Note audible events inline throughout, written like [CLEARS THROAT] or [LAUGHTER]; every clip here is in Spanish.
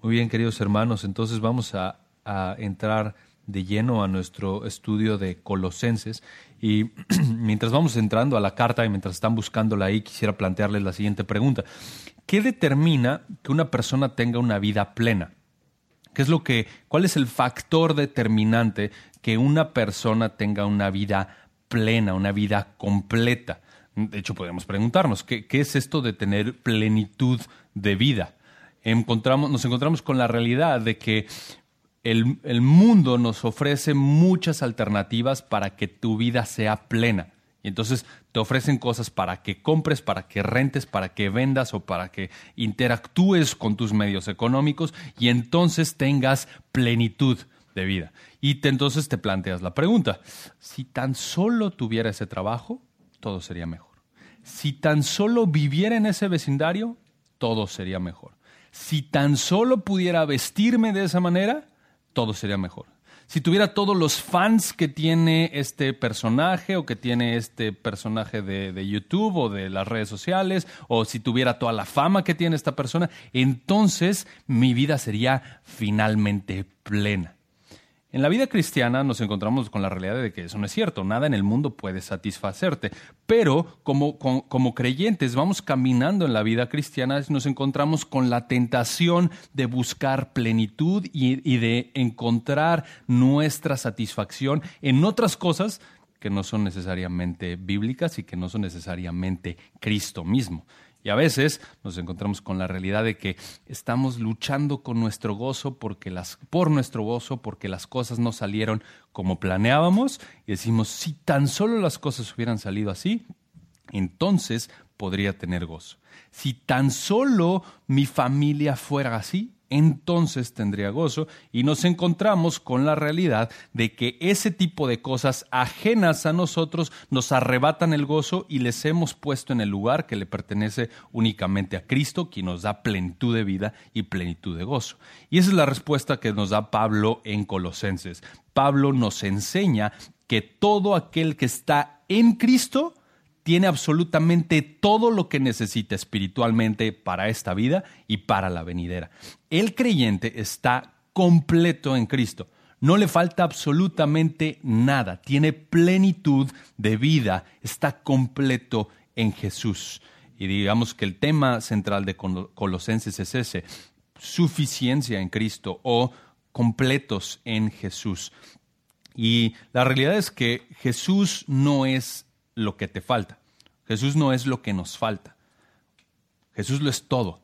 Muy bien, queridos hermanos, entonces vamos a, entrar de lleno a nuestro estudio de Colosenses. Y [CLEARS THROAT] mientras vamos entrando a la carta y mientras están buscándola ahí, quisiera plantearles la siguiente pregunta. ¿Qué determina que una persona tenga una vida plena? ¿Qué es lo que, ¿Cuál es el factor determinante que una persona tenga una vida plena, una vida completa? De hecho, podemos preguntarnos, ¿qué, qué es esto de tener plenitud de vida? Nos encontramos con la realidad de que el, mundo nos ofrece muchas alternativas para que tu vida sea plena. Y entonces te ofrecen cosas para que compres, para que rentes, para que vendas o para que interactúes con tus medios económicos y entonces tengas plenitud de vida. Y entonces te planteas la pregunta, si tan solo tuviera ese trabajo, todo sería mejor. Si tan solo viviera en ese vecindario, todo sería mejor. Si tan solo pudiera vestirme de esa manera, todo sería mejor. Si tuviera todos los fans que tiene este personaje o que tiene este personaje de, de, YouTube o de las redes sociales, o si tuviera toda la fama que tiene esta persona, entonces mi vida sería finalmente plena. En la vida cristiana nos encontramos con la realidad de que eso no es cierto, nada en el mundo puede satisfacerte, pero como, como, creyentes vamos caminando en la vida cristiana, nos encontramos con la tentación de buscar plenitud y, y de encontrar nuestra satisfacción en otras cosas que no son necesariamente bíblicas y que no son necesariamente Cristo mismo. Y a veces nos encontramos con la realidad de que estamos luchando con nuestro gozo porque las, por nuestro gozo, porque las cosas no salieron como planeábamos y decimos, si tan solo las cosas hubieran salido así, entonces podría tener gozo. Si tan solo mi familia fuera así, entonces tendría gozo y nos encontramos con la realidad de que ese tipo de cosas ajenas a nosotros nos arrebatan el gozo y les hemos puesto en el lugar que le pertenece únicamente a Cristo, quien nos da plenitud de vida y plenitud de gozo. Y esa es la respuesta que nos da Pablo en Colosenses. Pablo nos enseña que todo aquel que está en Cristo tiene absolutamente todo lo que necesita espiritualmente para esta vida y para la venidera. El creyente está completo en Cristo. No le falta absolutamente nada. Tiene plenitud de vida. Está completo en Jesús. Y digamos que el tema central de Colosenses es ese. Suficiencia en Cristo o completos en Jesús. Y la realidad es que Jesús no es lo que te falta. Jesús no es lo que nos falta. Jesús lo es todo.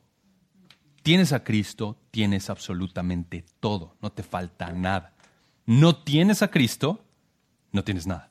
Tienes a Cristo, tienes absolutamente todo, no te falta nada. No tienes a Cristo, no tienes nada.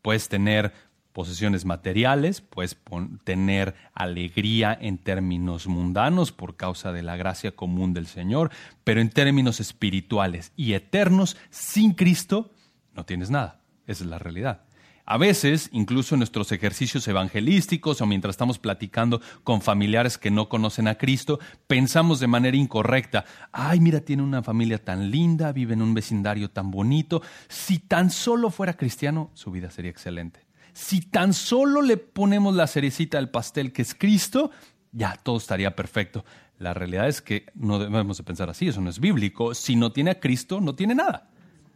Puedes tener posesiones materiales, puedes tener alegría en términos mundanos por causa de la gracia común del Señor, pero en términos espirituales y eternos, sin Cristo, no tienes nada. Esa es la realidad. A veces, incluso en nuestros ejercicios evangelísticos o mientras estamos platicando con familiares que no conocen a Cristo, pensamos de manera incorrecta, ay, mira, tiene una familia tan linda, vive en un vecindario tan bonito, si tan solo fuera cristiano, su vida sería excelente. Si tan solo le ponemos la cerecita al pastel que es Cristo, ya todo estaría perfecto. La realidad es que no debemos de pensar así, eso no es bíblico. Si no tiene a Cristo, no tiene nada.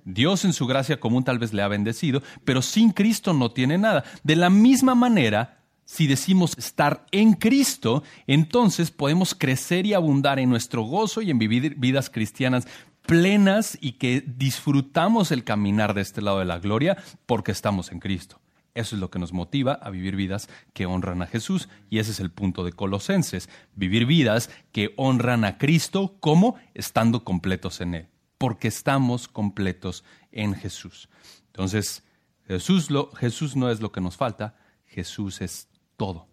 Dios en su gracia común tal vez le ha bendecido, pero sin Cristo no tiene nada. De la misma manera, si decimos estar en Cristo, entonces podemos crecer y abundar en nuestro gozo y en vivir vidas cristianas plenas y que disfrutamos el caminar de este lado de la gloria porque estamos en Cristo. Eso es lo que nos motiva a vivir vidas que honran a Jesús y ese es el punto de Colosenses, vivir vidas que honran a Cristo como estando completos en Él porque estamos completos en Jesús. Entonces, Jesús, Jesús no es lo que nos falta, Jesús es todo.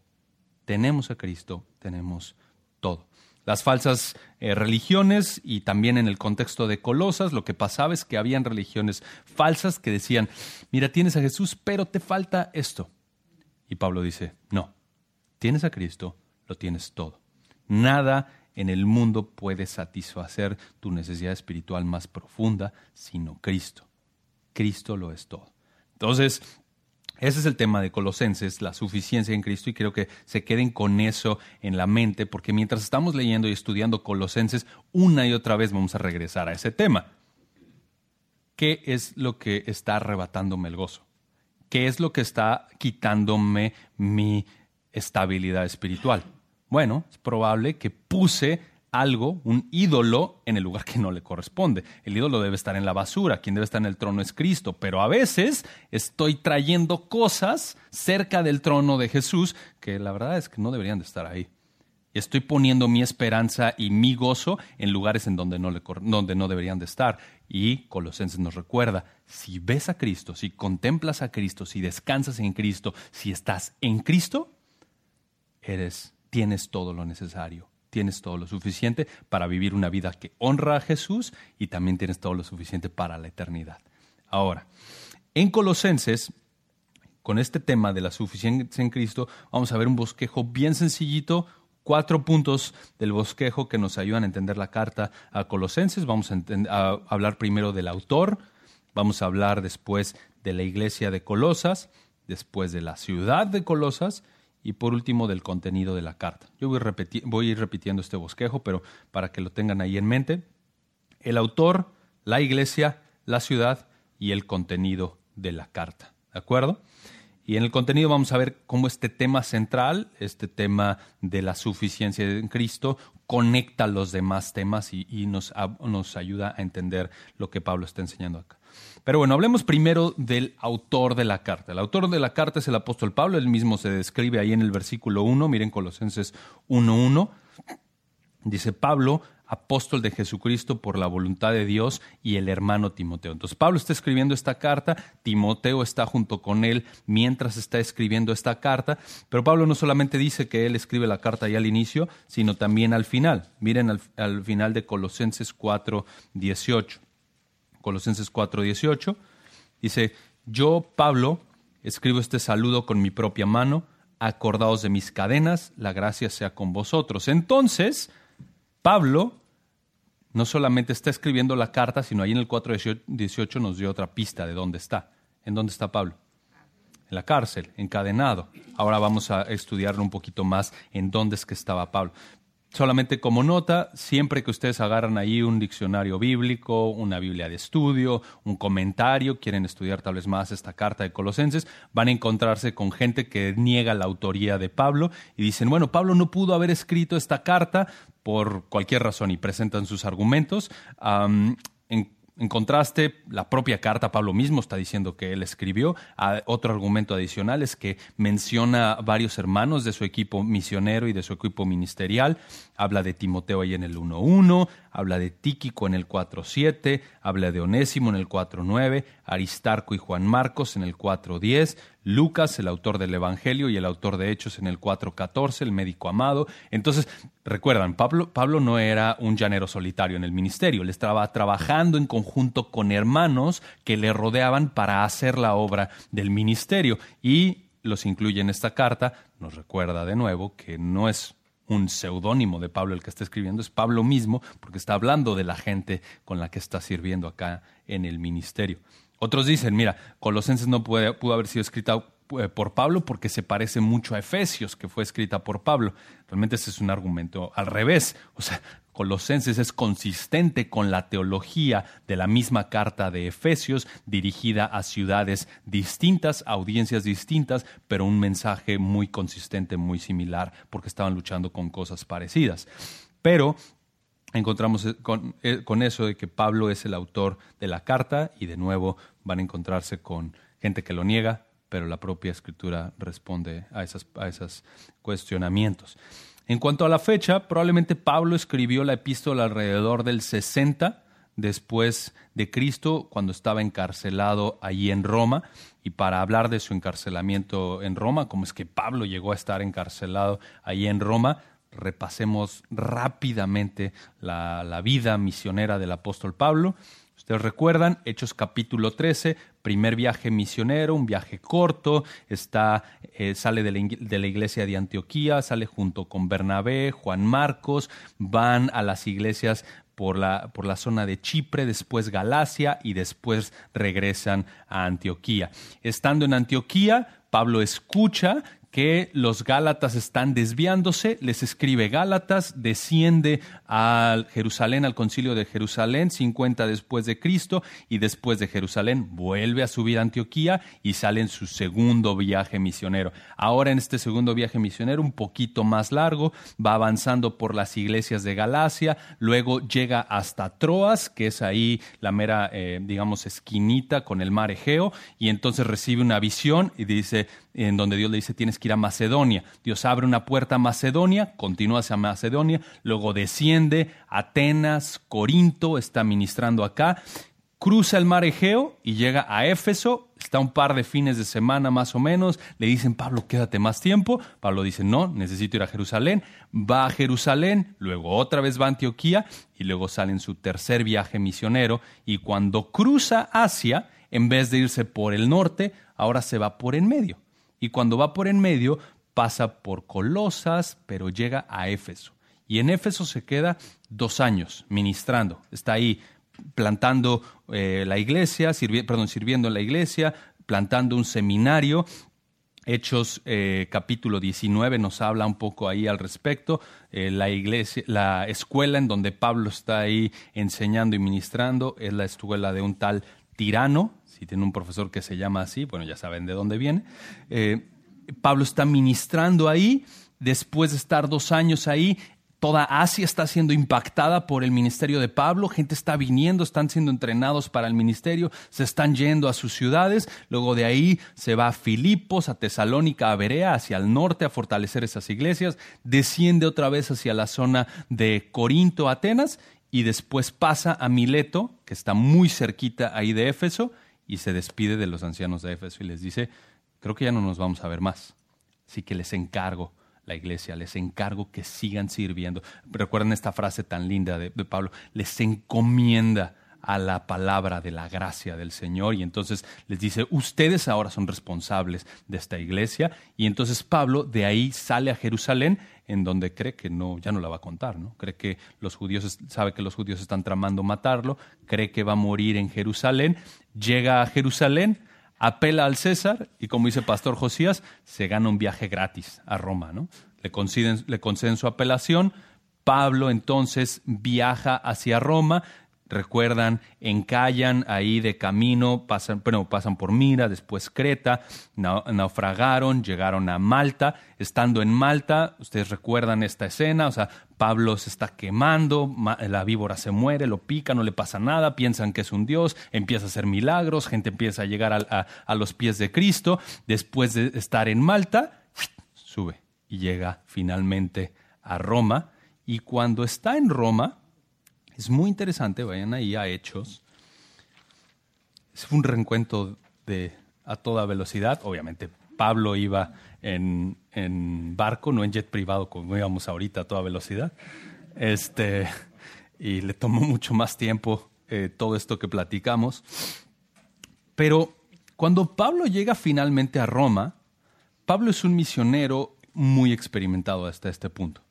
Tenemos a Cristo, tenemos todo. Las falsas eh, religiones y también en el contexto de Colosas, lo que pasaba es que habían religiones falsas que decían, mira, tienes a Jesús, pero te falta esto. Y Pablo dice, no, tienes a Cristo, lo tienes todo. Nada en el mundo puede satisfacer tu necesidad espiritual más profunda, sino Cristo. Cristo lo es todo. Entonces, Ese es el tema de Colosenses, la suficiencia en Cristo, y creo que se queden con eso en la mente, porque mientras estamos leyendo y estudiando Colosenses, una y otra vez vamos a regresar a ese tema. ¿Qué es lo que está arrebatándome el gozo? ¿Qué es lo que está quitándome mi estabilidad espiritual? Bueno, es probable que puse algo, un ídolo, en el lugar que no le corresponde. El ídolo debe estar en la basura, quien debe estar en el trono es Cristo, pero a veces estoy trayendo cosas cerca del trono de Jesús que la verdad es que no deberían de estar ahí. Estoy poniendo mi esperanza y mi gozo en lugares en donde no, le, donde no deberían de estar. Y Colosenses nos recuerda, si ves a Cristo, si contemplas a Cristo, si descansas en Cristo, si estás en Cristo, eres, tienes todo lo necesario tienes todo lo suficiente para vivir una vida que honra a Jesús y también tienes todo lo suficiente para la eternidad. Ahora, en Colosenses, con este tema de la suficiencia en Cristo, vamos a ver un bosquejo bien sencillito, cuatro puntos del bosquejo que nos ayudan a entender la carta a Colosenses. Vamos a, hablar primero del autor, vamos a hablar después de la iglesia de Colosas, después de la ciudad de Colosas y por último del contenido de la carta. Yo voy, voy a ir repitiendo este bosquejo, pero para que lo tengan ahí en mente, el autor, la iglesia, la ciudad y el contenido de la carta. ¿De acuerdo? Y en el contenido vamos a ver cómo este tema central, este tema de la suficiencia en Cristo, conecta los demás temas y, nos ayuda a entender lo que Pablo está enseñando acá. Pero bueno, hablemos primero del autor de la carta. El autor de la carta es el apóstol Pablo, él mismo se describe ahí en el versículo 1, miren Colosenses 1.1. Dice Pablo, apóstol de Jesucristo por la voluntad de Dios y el hermano Timoteo. Entonces Pablo está escribiendo esta carta, Timoteo está junto con él mientras está escribiendo esta carta, pero Pablo no solamente dice que él escribe la carta ahí al inicio, sino también al final. Miren al, al final de Colosenses 4, 18. Colosenses 4:18, dice, yo, Pablo, escribo este saludo con mi propia mano, acordaos de mis cadenas, la gracia sea con vosotros. Entonces, Pablo no solamente está escribiendo la carta, sino ahí en el 4.18 nos dio otra pista de dónde está. ¿En dónde está Pablo? En la cárcel, encadenado. Ahora vamos a estudiarlo un poquito más en dónde es que estaba Pablo. Solamente como nota, siempre que ustedes agarran ahí un diccionario bíblico, una Biblia de estudio, un comentario, quieren estudiar tal vez más esta carta de Colosenses, van a encontrarse con gente que niega la autoría de Pablo y dicen, bueno, Pablo no pudo haber escrito esta carta por cualquier razón y presentan sus argumentos. en en contraste, la propia carta, Pablo mismo está diciendo que él escribió. Otro argumento adicional es que menciona varios hermanos de su equipo misionero y de su equipo ministerial. Habla de Timoteo ahí en el 1.1, habla de Tíquico en el 4.7, habla de Onésimo en el 4.9, Aristarco y Juan Marcos en el 4.10, Lucas, el autor del Evangelio y el autor de Hechos en el 4.14, el médico amado. Entonces, recuerdan, Pablo, Pablo no era un llanero solitario en el ministerio, él estaba trabajando en conjunto con hermanos que le rodeaban para hacer la obra del ministerio y los incluye en esta carta, nos recuerda de nuevo que no es un seudónimo de Pablo el que está escribiendo, es Pablo mismo, porque está hablando de la gente con la que está sirviendo acá en el ministerio. Otros dicen, mira, Colosenses no pudo haber sido escrita por Pablo porque se parece mucho a Efesios, que fue escrita por Pablo. Realmente ese es un argumento al revés. O sea, Colosenses es consistente con la teología de la misma carta de Efesios, dirigida a ciudades distintas, audiencias distintas, pero un mensaje muy consistente, muy similar, porque estaban luchando con cosas parecidas. Pero encontramos eh, con, eh, con, eso de que Pablo es el autor de la carta y de nuevo van a encontrarse con gente que lo niega, pero la propia escritura responde a, esas, a esos cuestionamientos. En cuanto a la fecha, probablemente Pablo escribió la epístola alrededor del 60 después de Cristo, cuando estaba encarcelado allí en Roma. Y para hablar de su encarcelamiento en Roma, cómo es que Pablo llegó a estar encarcelado allí en Roma, repasemos rápidamente la vida misionera del apóstol Pablo. Ustedes recuerdan, Hechos capítulo 13, primer viaje misionero, un viaje corto, está, eh, sale de la, iglesia de Antioquía, sale junto con Bernabé, Juan Marcos, van a las iglesias por la, por la zona de Chipre, después Galacia y después regresan a Antioquía. Estando en Antioquía, Pablo escucha que los Gálatas están desviándose, les escribe Gálatas, desciende a Jerusalén, al concilio de Jerusalén, 50 después de Cristo, y después de Jerusalén vuelve a subir a Antioquía y sale en su segundo viaje misionero. Ahora en este segundo viaje misionero, un poquito más largo, va avanzando por las iglesias de Galacia, luego llega hasta Troas, que es ahí la mera, eh, digamos, esquinita con el mar Egeo, y entonces recibe una visión y dice, en donde Dios le dice tienes que ir a Macedonia. Dios abre una puerta a Macedonia, continúa hacia Macedonia, luego desciende Atenas, Corinto, está ministrando acá, cruza el mar Egeo y llega a Éfeso, está un par de fines de semana más o menos, le dicen, Pablo, quédate más tiempo, Pablo dice, no, necesito ir a Jerusalén, va a Jerusalén, luego otra vez va a Antioquía y luego sale en su tercer viaje misionero y cuando cruza Asia, en vez de irse por el norte, ahora se va por en medio y cuando va por en medio pasa por Colosas, pero llega a Éfeso. Y en Éfeso se queda dos años ministrando. Está ahí plantando eh, la iglesia, perdón, sirviendo en la iglesia, plantando un seminario. Hechos eh, capítulo 19 nos habla un poco ahí al respecto. Eh, la iglesia, la escuela en donde Pablo está ahí enseñando y ministrando es la escuela de un tal tirano, si tiene un profesor que se llama así, bueno, ya saben de dónde viene. Eh, Pablo está ministrando ahí, después de estar dos años ahí, toda Asia está siendo impactada por el ministerio de Pablo, gente está viniendo, están siendo entrenados para el ministerio, se están yendo a sus ciudades, luego de ahí se va a Filipos, a Tesalónica, a Berea, hacia el norte a fortalecer esas iglesias, desciende otra vez hacia la zona de Corinto, Atenas, y después pasa a Mileto, que está muy cerquita ahí de Éfeso, y se despide de los ancianos de Éfeso y les dice, creo que ya no nos vamos a ver más, así que les encargo la iglesia, les encargo que sigan sirviendo. Recuerden esta frase tan linda de, de Pablo, les encomienda a la palabra de la gracia del Señor y entonces les dice, ustedes ahora son responsables de esta iglesia y entonces Pablo de ahí sale a Jerusalén en donde cree que no, ya no la va a contar, ¿no? Cree que los judíos, sabe que los judíos están tramando matarlo, cree que va a morir en Jerusalén, llega a Jerusalén, apela al César y como dice Pastor Josías, se gana un viaje gratis a Roma, ¿no? Le conceden, le conceden su apelación, Pablo entonces viaja hacia Roma, recuerdan, encallan ahí de camino, pasan, bueno, pasan por Mira, después Creta, naufragaron, llegaron a Malta. Estando en Malta, ustedes recuerdan esta escena, o sea, Pablo se está quemando, la víbora se muere, lo pica, no le pasa nada, piensan que es un dios, empieza a hacer milagros, gente empieza a llegar a, a los pies de Cristo. Después de estar en Malta, sube y llega finalmente a Roma. Y cuando está en Roma, es muy interesante, vayan ahí a Hechos. Es un reencuentro de a toda velocidad. Obviamente, Pablo iba en, barco, no en jet privado como íbamos ahorita a toda velocidad. Este, y le tomó mucho más tiempo eh, todo esto que platicamos. Pero cuando Pablo llega finalmente a Roma, Pablo es un misionero muy experimentado hasta este punto.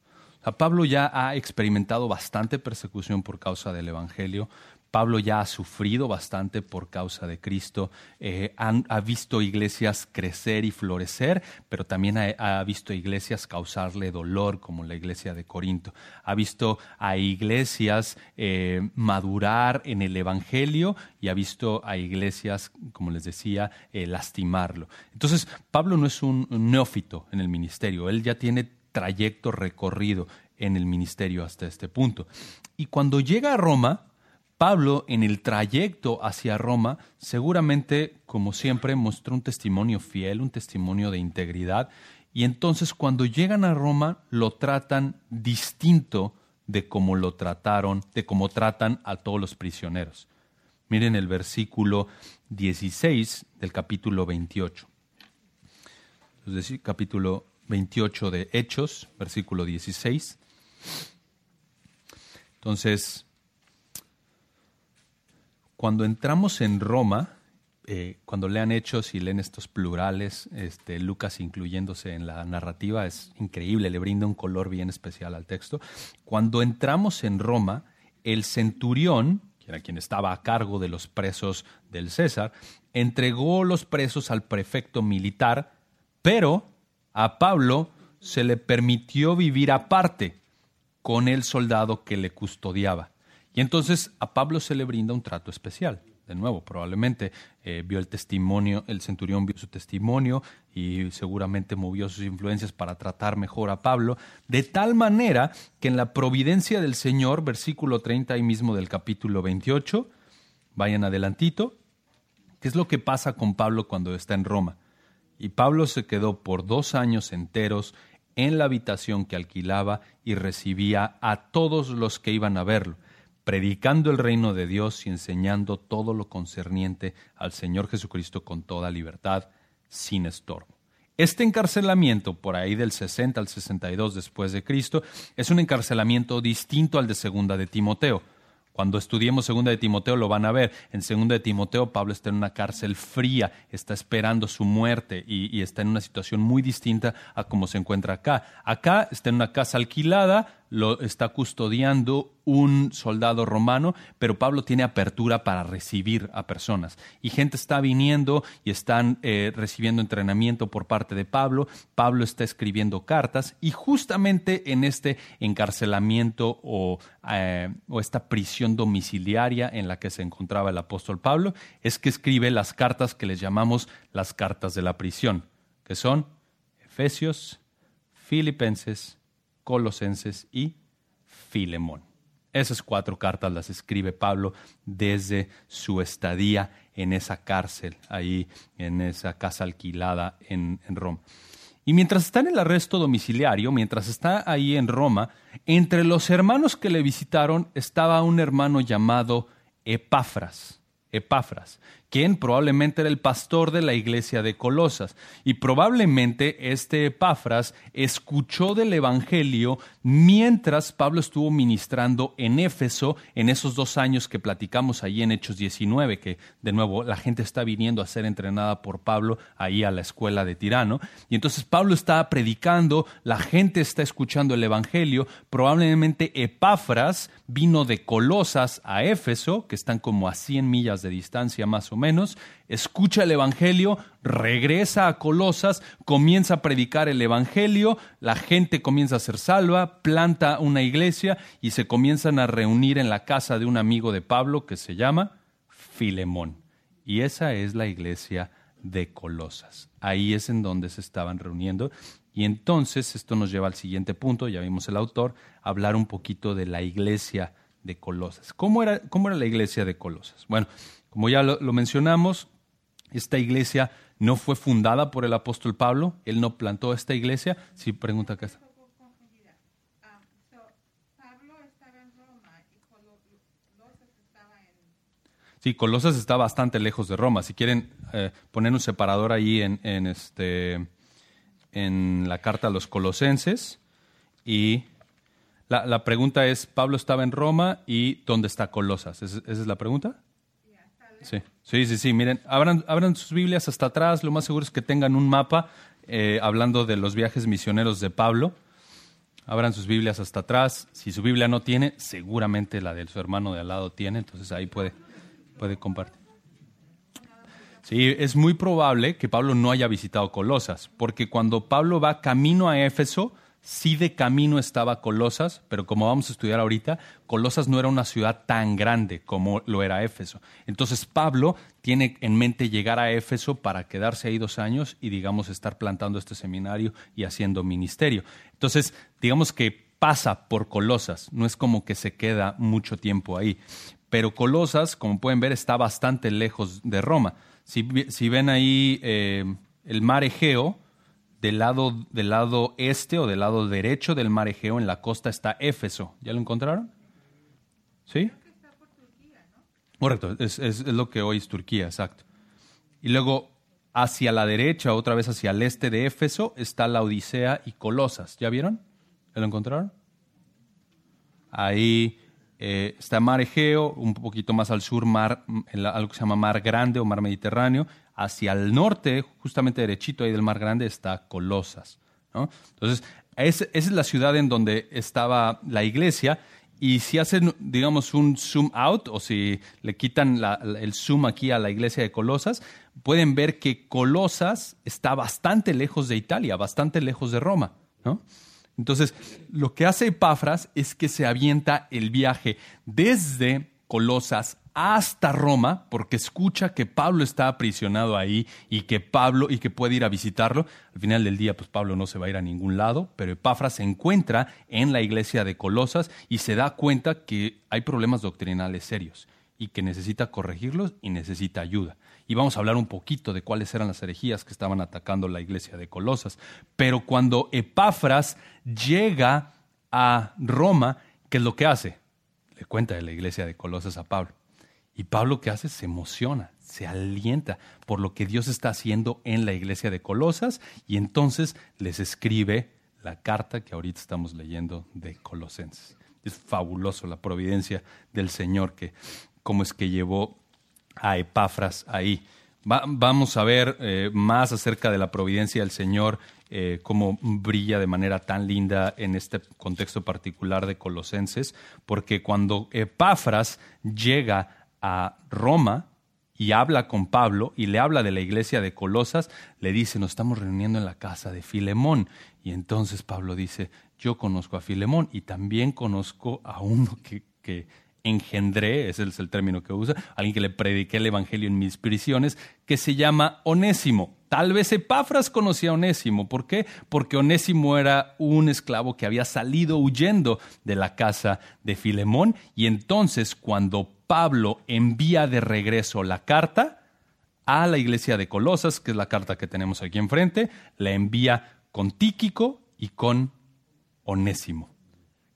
Pablo ya ha experimentado bastante persecución por causa del Evangelio. Pablo ya ha sufrido bastante por causa de Cristo, eh, ha visto iglesias crecer y florecer, pero también ha, visto iglesias causarle dolor, como la iglesia de Corinto. Ha visto a iglesias eh, madurar en el Evangelio y ha visto a iglesias, como les decía, eh, lastimarlo. Entonces, Pablo no es un neófito en el ministerio, él ya tiene trayecto recorrido en el ministerio hasta este punto. Y cuando llega a Roma, Pablo en el trayecto hacia Roma seguramente, como siempre, mostró un testimonio fiel, un testimonio de integridad, y entonces cuando llegan a Roma lo tratan distinto de cómo lo trataron, de cómo tratan a todos los prisioneros. Miren el versículo 16 del capítulo 28. Entonces, capítulo 28 de Hechos, versículo 16. Entonces, cuando entramos en Roma, eh, cuando lean Hechos y leen estos plurales, este, Lucas incluyéndose en la narrativa, es increíble, le brinda un color bien especial al texto. Cuando entramos en Roma, el centurión, que era quien estaba a cargo de los presos del César, entregó los presos al prefecto militar Pero a Pablo se le permitió vivir aparte con el soldado que le custodiaba. Y entonces a Pablo se le brinda un trato especial. De nuevo, probablemente eh, vio el testimonio, el centurión vio su testimonio y seguramente movió sus influencias para tratar mejor a Pablo, de tal manera que en la providencia del Señor, versículo 30 ahí mismo del capítulo 28, vayan adelantito, ¿qué es lo que pasa con Pablo cuando está en Roma? Y Pablo se quedó por dos años enteros en la habitación que alquilaba y recibía a todos los que iban a verlo, predicando el reino de Dios y enseñando todo lo concerniente al Señor Jesucristo con toda libertad, sin estorbo. Este encarcelamiento, por ahí del 60 al 62 después de Cristo, es un encarcelamiento distinto al de segunda de Timoteo. Cuando estudiemos segunda de Timoteo lo van a ver. En segunda de Timoteo Pablo está en una cárcel fría, está esperando su muerte y, y, está en una situación muy distinta a como se encuentra acá. Acá está en una casa alquilada, lo está custodiando un soldado romano, pero Pablo tiene apertura para recibir a personas. Y gente está viniendo y están eh, recibiendo entrenamiento por parte de Pablo. Pablo está escribiendo cartas y justamente en este encarcelamiento o, eh, o esta prisión domiciliaria en la que se encontraba el apóstol Pablo, es que escribe las cartas que les llamamos las cartas de la prisión, que son Efesios, Filipenses, Colosenses y Filemón. Esas cuatro cartas las escribe Pablo desde su estadía en esa cárcel, ahí en esa casa alquilada en, en, Roma. Y mientras está en el arresto domiciliario, mientras está ahí en Roma, entre los hermanos que le visitaron estaba un hermano llamado Epafras. Epafras, quien probablemente era el pastor de la iglesia de Colosas. Y probablemente este Epafras escuchó del Evangelio mientras Pablo estuvo ministrando en Éfeso en esos dos años que platicamos ahí en Hechos 19, que de nuevo la gente está viniendo a ser entrenada por Pablo ahí a la escuela de Tirano. Y entonces Pablo está predicando, la gente está escuchando el Evangelio. Probablemente Epafras vino de Colosas a Éfeso, que están como a 100 millas de distancia más o menos, escucha el Evangelio, regresa a Colosas, comienza a predicar el Evangelio, la gente comienza a ser salva, planta una iglesia y se comienzan a reunir en la casa de un amigo de Pablo que se llama Filemón. Y esa es la iglesia de Colosas. Ahí es en donde se estaban reuniendo. Y entonces esto nos lleva al siguiente punto, ya vimos el autor, hablar un poquito de la iglesia de Colosas. ¿Cómo era, cómo era la iglesia de Colosas? Bueno, como ya lo, mencionamos, esta iglesia no fue fundada por el apóstol Pablo, él no plantó esta iglesia. Sí, pregunta acá. Sí, Colosas está bastante lejos de Roma. Si quieren eh, poner un separador ahí en, este, en la carta a los colosenses. Y la, pregunta es, ¿Pablo estaba en Roma y dónde está Colosas? ¿Esa es la pregunta? Sí, sí, sí, sí. Miren, abran, abran sus Biblias hasta atrás. Lo más seguro es que tengan un mapa eh, hablando de los viajes misioneros de Pablo. Abran sus Biblias hasta atrás. Si su Biblia no tiene, seguramente la de su hermano de al lado tiene. Entonces ahí puede, puede compartir. Sí, es muy probable que Pablo no haya visitado Colosas, porque cuando Pablo va camino a Éfeso, Sí de camino estaba Colosas, pero como vamos a estudiar ahorita, Colosas no era una ciudad tan grande como lo era Éfeso. Entonces Pablo tiene en mente llegar a Éfeso para quedarse ahí dos años y digamos estar plantando este seminario y haciendo ministerio. Entonces, digamos que pasa por Colosas, no es como que se queda mucho tiempo ahí. Pero Colosas, como pueden ver, está bastante lejos de Roma. Si, ven ahí eh, el mar Egeo, del lado, del lado este o del lado derecho del mar Egeo en la costa está Éfeso. ¿Ya lo encontraron? ¿Sí? Correcto, es, es, lo que hoy es Turquía, exacto. Y luego hacia la derecha, otra vez hacia el este de Éfeso, está la Odisea y Colosas. ¿Ya vieron? ¿Ya lo encontraron? Ahí eh, está Mar Egeo, un poquito más al sur, mar, algo que se llama Mar Grande o Mar Mediterráneo, hacia el norte, justamente derechito ahí del Mar Grande, está Colosas. Entonces, esa es la ciudad en donde estaba la iglesia y si hacen, digamos, un zoom out o si le quitan el zoom aquí a la iglesia de Colosas, pueden ver que Colosas está bastante lejos de Italia, bastante lejos de Roma. ¿no? Entonces, lo que hace Epafras es que se avienta el viaje desde Colosas hasta Roma, porque escucha que Pablo está aprisionado ahí y que Pablo y que puede ir a visitarlo. Al final del día, pues Pablo no se va a ir a ningún lado, pero Epafras se encuentra en la iglesia de Colosas y se da cuenta que hay problemas doctrinales serios y que necesita corregirlos y necesita ayuda. Y vamos a hablar un poquito de cuáles eran las herejías que estaban atacando la iglesia de Colosas. Pero cuando Epafras llega a Roma, ¿qué es lo que hace? Le cuenta de la iglesia de Colosas a Pablo. Y Pablo que hace se emociona, se alienta por lo que Dios está haciendo en la iglesia de Colosas y entonces les escribe la carta que ahorita estamos leyendo de Colosenses. Es fabuloso la providencia del Señor que cómo es que llevó a Epafras ahí. vamos a ver eh, más acerca de la providencia del Señor, eh, cómo brilla de manera tan linda en este contexto particular de Colosenses, porque cuando Epafras llega a Roma y habla con Pablo y le habla de la iglesia de Colosas, le dice, nos estamos reuniendo en la casa de Filemón. Y entonces Pablo dice, yo conozco a Filemón y también conozco a uno que, que engendré, ese es el término que usa, alguien que le prediqué el Evangelio en mis prisiones, que se llama Onésimo. Tal vez Epafras conocía a Onésimo. ¿Por qué? Porque Onésimo era un esclavo que había salido huyendo de la casa de Filemón y entonces cuando Pablo envía de regreso la carta a la iglesia de Colosas, que es la carta que tenemos aquí enfrente, la envía con Tíquico y con Onésimo.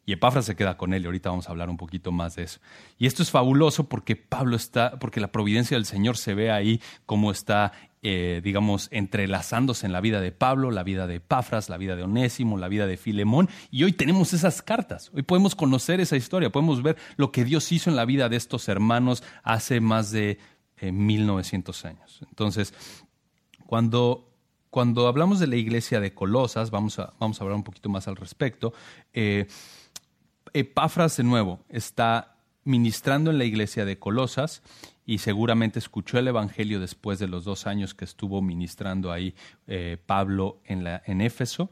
Y Epafras se queda con él, y ahorita vamos a hablar un poquito más de eso. Y esto es fabuloso porque Pablo está, porque la providencia del Señor se ve ahí como está, eh, digamos, entrelazándose en la vida de Pablo, la vida de Epafras, la vida de Onésimo, la vida de Filemón. Y hoy tenemos esas cartas. Hoy podemos conocer esa historia, podemos ver lo que Dios hizo en la vida de estos hermanos hace más de 1900 eh, años. Entonces, cuando cuando hablamos de la iglesia de Colosas, vamos a, vamos a hablar un poquito más al respecto. Eh, Epafras de nuevo está ministrando en la iglesia de Colosas y seguramente escuchó el Evangelio después de los dos años que estuvo ministrando ahí eh, Pablo en, en Éfeso.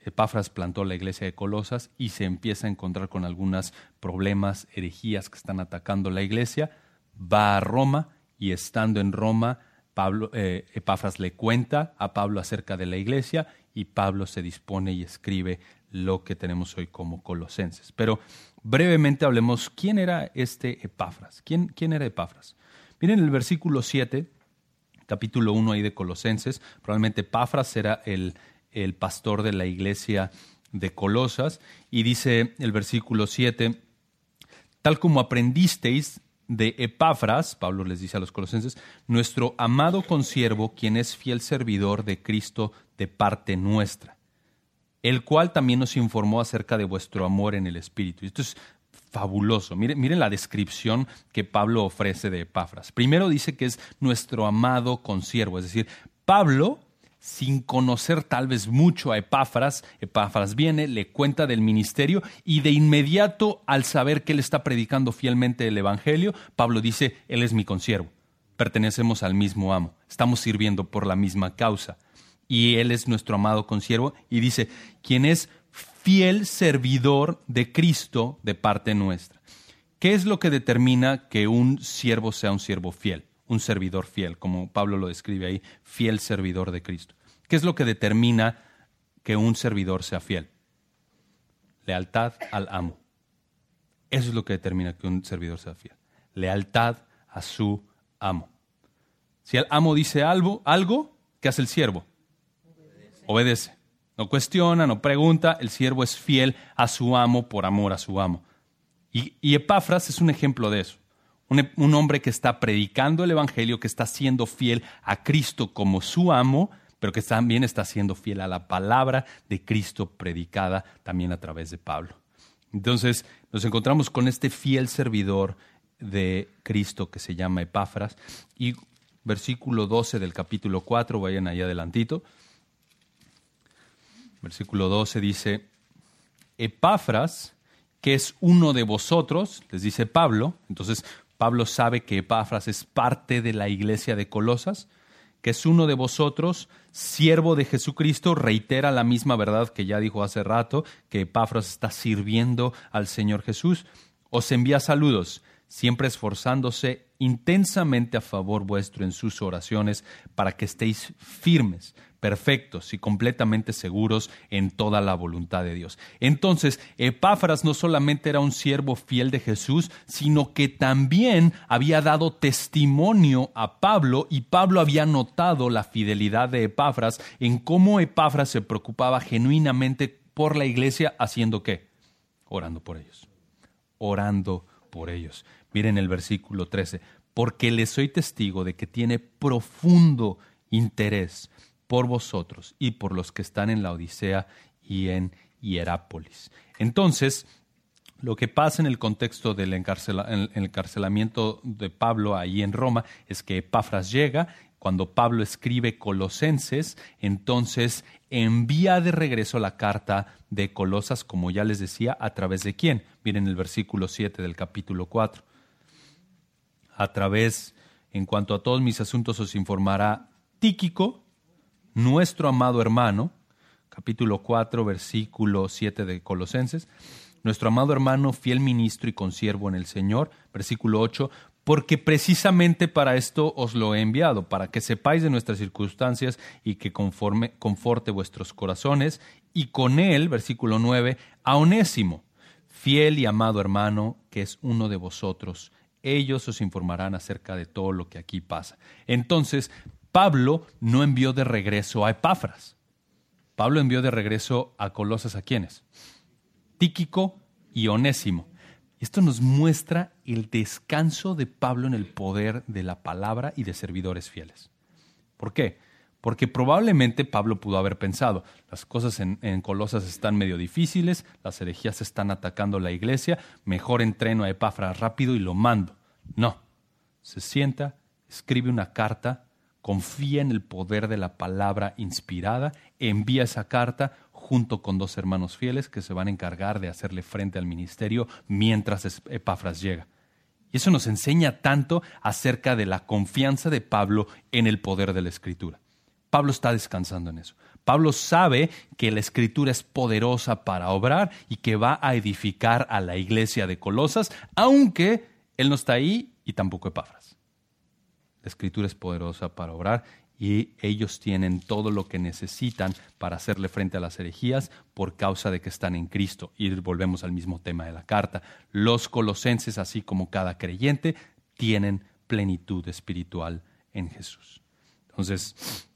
Epafras plantó la iglesia de Colosas y se empieza a encontrar con algunos problemas, herejías que están atacando la iglesia. Va a Roma y estando en Roma, Pablo, eh, Epafras le cuenta a Pablo acerca de la iglesia y Pablo se dispone y escribe lo que tenemos hoy como colosenses. Pero brevemente hablemos, ¿quién era este Epafras? ¿Quién, quién era Epafras? Miren el versículo 7, capítulo 1 ahí de Colosenses, probablemente Epafras era el, el pastor de la iglesia de Colosas, y dice el versículo 7, tal como aprendisteis de Epafras, Pablo les dice a los colosenses, nuestro amado consiervo, quien es fiel servidor de Cristo de parte nuestra el cual también nos informó acerca de vuestro amor en el Espíritu. Esto es fabuloso. Miren, la descripción que Pablo ofrece de Epafras. Primero dice que es nuestro amado consiervo, es decir, Pablo, sin conocer tal vez mucho a Epafras, Epafras viene, le cuenta del ministerio y de inmediato al saber que él está predicando fielmente el Evangelio, Pablo dice, él es mi consiervo, pertenecemos al mismo amo, estamos sirviendo por la misma causa y Él es nuestro amado consiervo, y dice, quien es fiel servidor de Cristo de parte nuestra. ¿Qué es lo que determina que un siervo sea un siervo fiel, un servidor fiel, como Pablo lo describe ahí, fiel servidor de Cristo? ¿Qué es lo que determina que un servidor sea fiel? Lealtad al amo. Eso es lo que determina que un servidor sea fiel. Lealtad a su amo. Si el amo dice algo, algo ¿qué hace el siervo? Obedece. No cuestiona, no pregunta, el siervo es fiel a su amo por amor a su amo. Y, Epafras es un ejemplo de eso. Un, hombre que está predicando el Evangelio, que está siendo fiel a Cristo como su amo, pero que también está siendo fiel a la palabra de Cristo predicada también a través de Pablo. Entonces nos encontramos con este fiel servidor de Cristo que se llama Epafras. Y versículo 12 del capítulo 4, vayan allá adelantito. Versículo 12 dice, Epafras, que es uno de vosotros, les dice Pablo, entonces Pablo sabe que Epafras es parte de la iglesia de Colosas, que es uno de vosotros, siervo de Jesucristo, reitera la misma verdad que ya dijo hace rato, que Epafras está sirviendo al Señor Jesús, os envía saludos, siempre esforzándose intensamente a favor vuestro en sus oraciones, para que estéis firmes, perfectos y completamente seguros en toda la voluntad de Dios. Entonces, Epáfras no solamente era un siervo fiel de Jesús, sino que también había dado testimonio a Pablo y Pablo había notado la fidelidad de Epáfras en cómo Epáfras se preocupaba genuinamente por la iglesia, haciendo qué? Orando por ellos. Orando por ellos. Miren el versículo 13, porque les soy testigo de que tiene profundo interés por vosotros y por los que están en la Odisea y en Hierápolis. Entonces, lo que pasa en el contexto del encarcelamiento de Pablo ahí en Roma es que Epafras llega, cuando Pablo escribe Colosenses, entonces envía de regreso la carta de Colosas, como ya les decía, a través de quién. Miren el versículo 7 del capítulo 4. A través, en cuanto a todos mis asuntos, os informará Tíquico, nuestro amado hermano, capítulo 4, versículo 7 de Colosenses, nuestro amado hermano, fiel ministro y consiervo en el Señor, versículo 8, porque precisamente para esto os lo he enviado, para que sepáis de nuestras circunstancias y que conforme, conforte vuestros corazones, y con él, versículo 9, a Onésimo, fiel y amado hermano, que es uno de vosotros. Ellos os informarán acerca de todo lo que aquí pasa. Entonces, Pablo no envió de regreso a Epáfras. Pablo envió de regreso a Colosas a quienes? Tíquico y Onésimo. Esto nos muestra el descanso de Pablo en el poder de la palabra y de servidores fieles. ¿Por qué? Porque probablemente Pablo pudo haber pensado, las cosas en, Colosas están medio difíciles, las herejías están atacando la iglesia, mejor entreno a Epáfras rápido y lo mando. No, se sienta, escribe una carta confía en el poder de la palabra inspirada, envía esa carta junto con dos hermanos fieles que se van a encargar de hacerle frente al ministerio mientras Epafras llega. Y eso nos enseña tanto acerca de la confianza de Pablo en el poder de la escritura. Pablo está descansando en eso. Pablo sabe que la escritura es poderosa para obrar y que va a edificar a la iglesia de Colosas, aunque él no está ahí y tampoco Epafras. La escritura es poderosa para obrar y ellos tienen todo lo que necesitan para hacerle frente a las herejías por causa de que están en Cristo. Y volvemos al mismo tema de la carta. Los colosenses, así como cada creyente, tienen plenitud espiritual en Jesús. Entonces,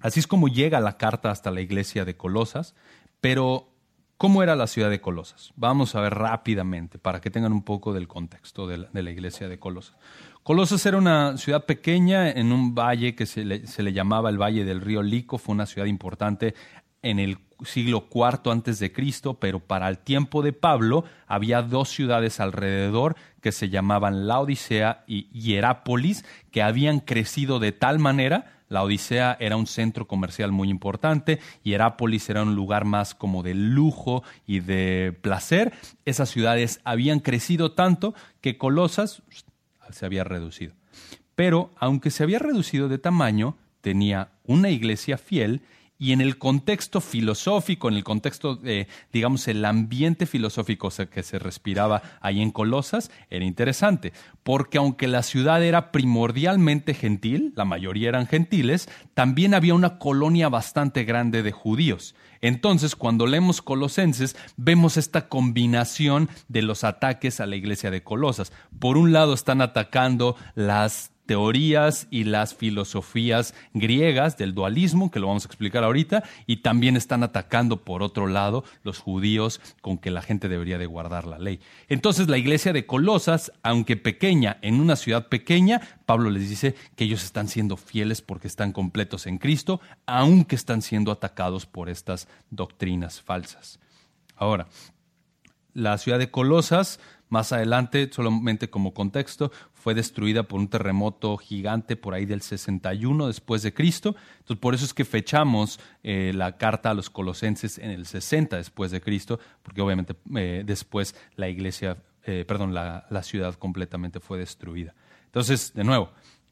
así es como llega la carta hasta la iglesia de Colosas, pero ¿cómo era la ciudad de Colosas? Vamos a ver rápidamente para que tengan un poco del contexto de la, de la iglesia de Colosas. Colosas era una ciudad pequeña en un valle que se le, llamaba el Valle del Río Lico, fue una ciudad importante en el siglo IV antes de Cristo, pero para el tiempo de Pablo había dos ciudades alrededor que se llamaban La Odisea y Hierápolis, que habían crecido de tal manera la Odisea era un centro comercial muy importante, Hierápolis era un lugar más como de lujo y de placer. Esas ciudades habían crecido tanto que Colosas se había reducido. Pero aunque se había reducido de tamaño, tenía una iglesia fiel y en el contexto filosófico, en el contexto, de, digamos, el ambiente filosófico que se respiraba ahí en Colosas, era interesante, porque aunque la ciudad era primordialmente gentil, la mayoría eran gentiles, también había una colonia bastante grande de judíos. Entonces, cuando leemos Colosenses, vemos esta combinación de los ataques a la iglesia de Colosas. Por un lado, están atacando las teorías y las filosofías griegas del dualismo, que lo vamos a explicar ahorita, y también están atacando, por otro lado, los judíos con que la gente debería de guardar la ley. Entonces la iglesia de Colosas, aunque pequeña, en una ciudad pequeña, Pablo les dice que ellos están siendo fieles porque están completos en Cristo, aunque están siendo atacados por estas doctrinas falsas. Ahora, la ciudad de Colosas Más adelante, solamente como contexto, fue destruida por un terremoto gigante por ahí del 61 después de Cristo. Entonces, por eso es que fechamos eh, la carta a los colosenses en el 60 después de Cristo, porque obviamente eh, después la iglesia, eh, perdón, la, la ciudad completamente fue destruida. Entonces, de nuevo,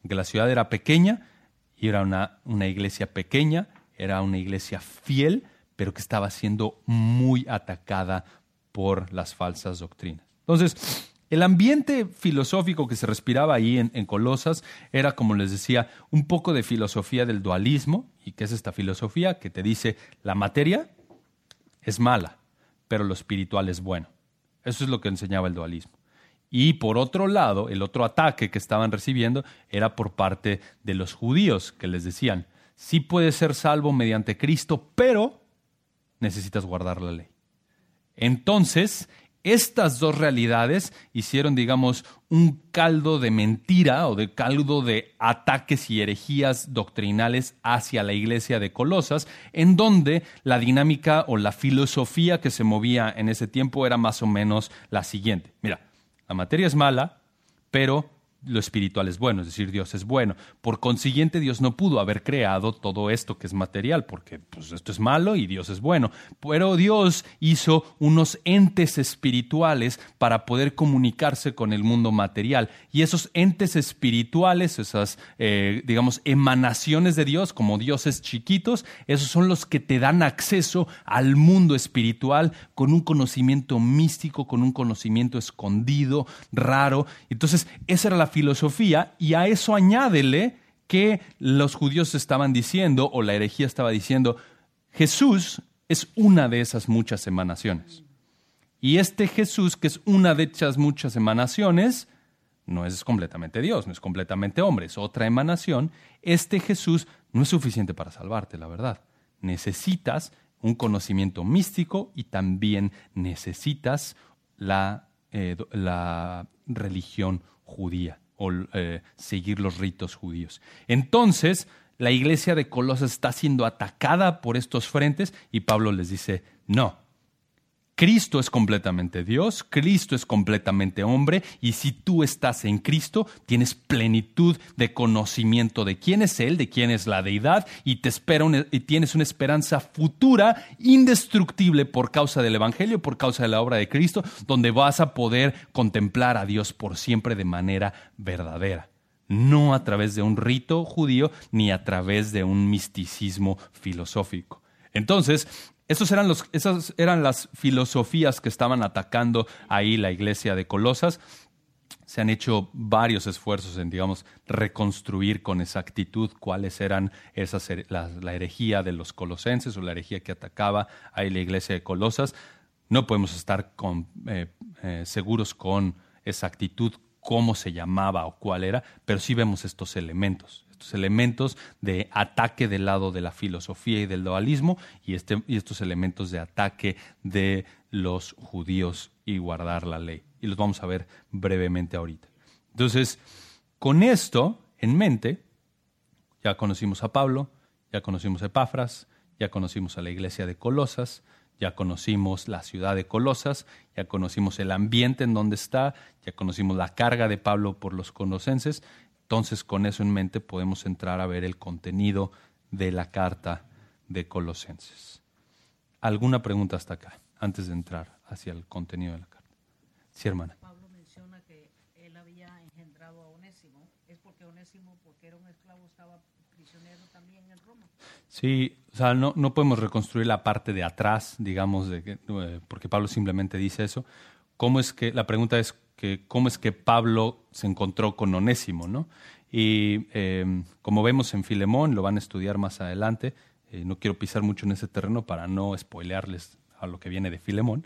que la ciudad era pequeña y era una, una iglesia pequeña, era una iglesia fiel, pero que estaba siendo muy atacada por las falsas doctrinas. Entonces, el ambiente filosófico que se respiraba ahí en, Colosas era, como les decía, un poco de filosofía del dualismo. ¿Y qué es esta filosofía? Que te dice, la materia es mala, pero lo espiritual es bueno. Eso es lo que enseñaba el dualismo. Y por otro lado, el otro ataque que estaban recibiendo era por parte de los judíos, que les decían, sí puedes ser salvo mediante Cristo, pero necesitas guardar la ley. Entonces, estas dos realidades hicieron, digamos, un caldo de mentira o de caldo de ataques y herejías doctrinales hacia la iglesia de Colosas, en donde la dinámica o la filosofía que se movía en ese tiempo era más o menos la siguiente. Mira, la materia es mala, pero lo espiritual es bueno, es decir, Dios es bueno. Por consiguiente, Dios no pudo haber creado todo esto que es material, porque pues, esto es malo y Dios es bueno. Pero Dios hizo unos entes espirituales para poder comunicarse con el mundo material. Y esos entes espirituales, esas, eh, digamos, emanaciones de Dios, como dioses chiquitos, esos son los que te dan acceso al mundo espiritual con un conocimiento místico, con un conocimiento escondido, raro. Entonces, esa era la filosofía y a eso añádele que los judíos estaban diciendo o la herejía estaba diciendo, Jesús es una de esas muchas emanaciones. Y este Jesús, que es una de esas muchas emanaciones, no es completamente Dios, no es completamente hombre, es otra emanación. Este Jesús no es suficiente para salvarte, la verdad. Necesitas un conocimiento místico y también necesitas la, eh, la religión judía o eh, seguir los ritos judíos. Entonces, la iglesia de Colosas está siendo atacada por estos frentes y Pablo les dice, no, Cristo es completamente Dios, Cristo es completamente hombre, y si tú estás en Cristo, tienes plenitud de conocimiento de quién es Él, de quién es la deidad, y, te espera y tienes una esperanza futura indestructible por causa del Evangelio, por causa de la obra de Cristo, donde vas a poder contemplar a Dios por siempre de manera verdadera no a través de un rito judío ni a través de un misticismo filosófico. Entonces, eran los, esas eran las filosofías que estaban atacando ahí la iglesia de Colosas. Se han hecho varios esfuerzos en, digamos, reconstruir con exactitud cuáles eran esas, la, herejía de los colosenses o la herejía que atacaba ahí la iglesia de Colosas. No podemos estar eh, eh, seguros con exactitud cómo se llamaba o cuál era, pero sí vemos estos elementos elementos de ataque del lado de la filosofía y del dualismo y, este, y estos elementos de ataque de los judíos y guardar la ley. Y los vamos a ver brevemente ahorita. Entonces, con esto en mente, ya conocimos a Pablo, ya conocimos a Epafras, ya conocimos a la iglesia de Colosas, ya conocimos la ciudad de Colosas, ya conocimos el ambiente en donde está, ya conocimos la carga de Pablo por los conocenses entonces, con eso en mente, podemos entrar a ver el contenido de la carta de Colosenses. ¿Alguna pregunta hasta acá, antes de entrar hacia el contenido de la carta? Sí, hermana. Pablo menciona que él había engendrado a Onésimo. ¿Es porque Onésimo, porque era un esclavo, estaba prisionero también en Roma? Sí, o sea, no, no podemos reconstruir la parte de atrás, digamos, de eh, porque Pablo simplemente dice eso. ¿Cómo es que, la pregunta es, cómo es que Pablo se encontró con Onésimo, ¿no? Y eh, como vemos en Filemón, lo van a estudiar más adelante, eh, no quiero pisar mucho en ese terreno para no spoilearles a lo que viene de Filemón,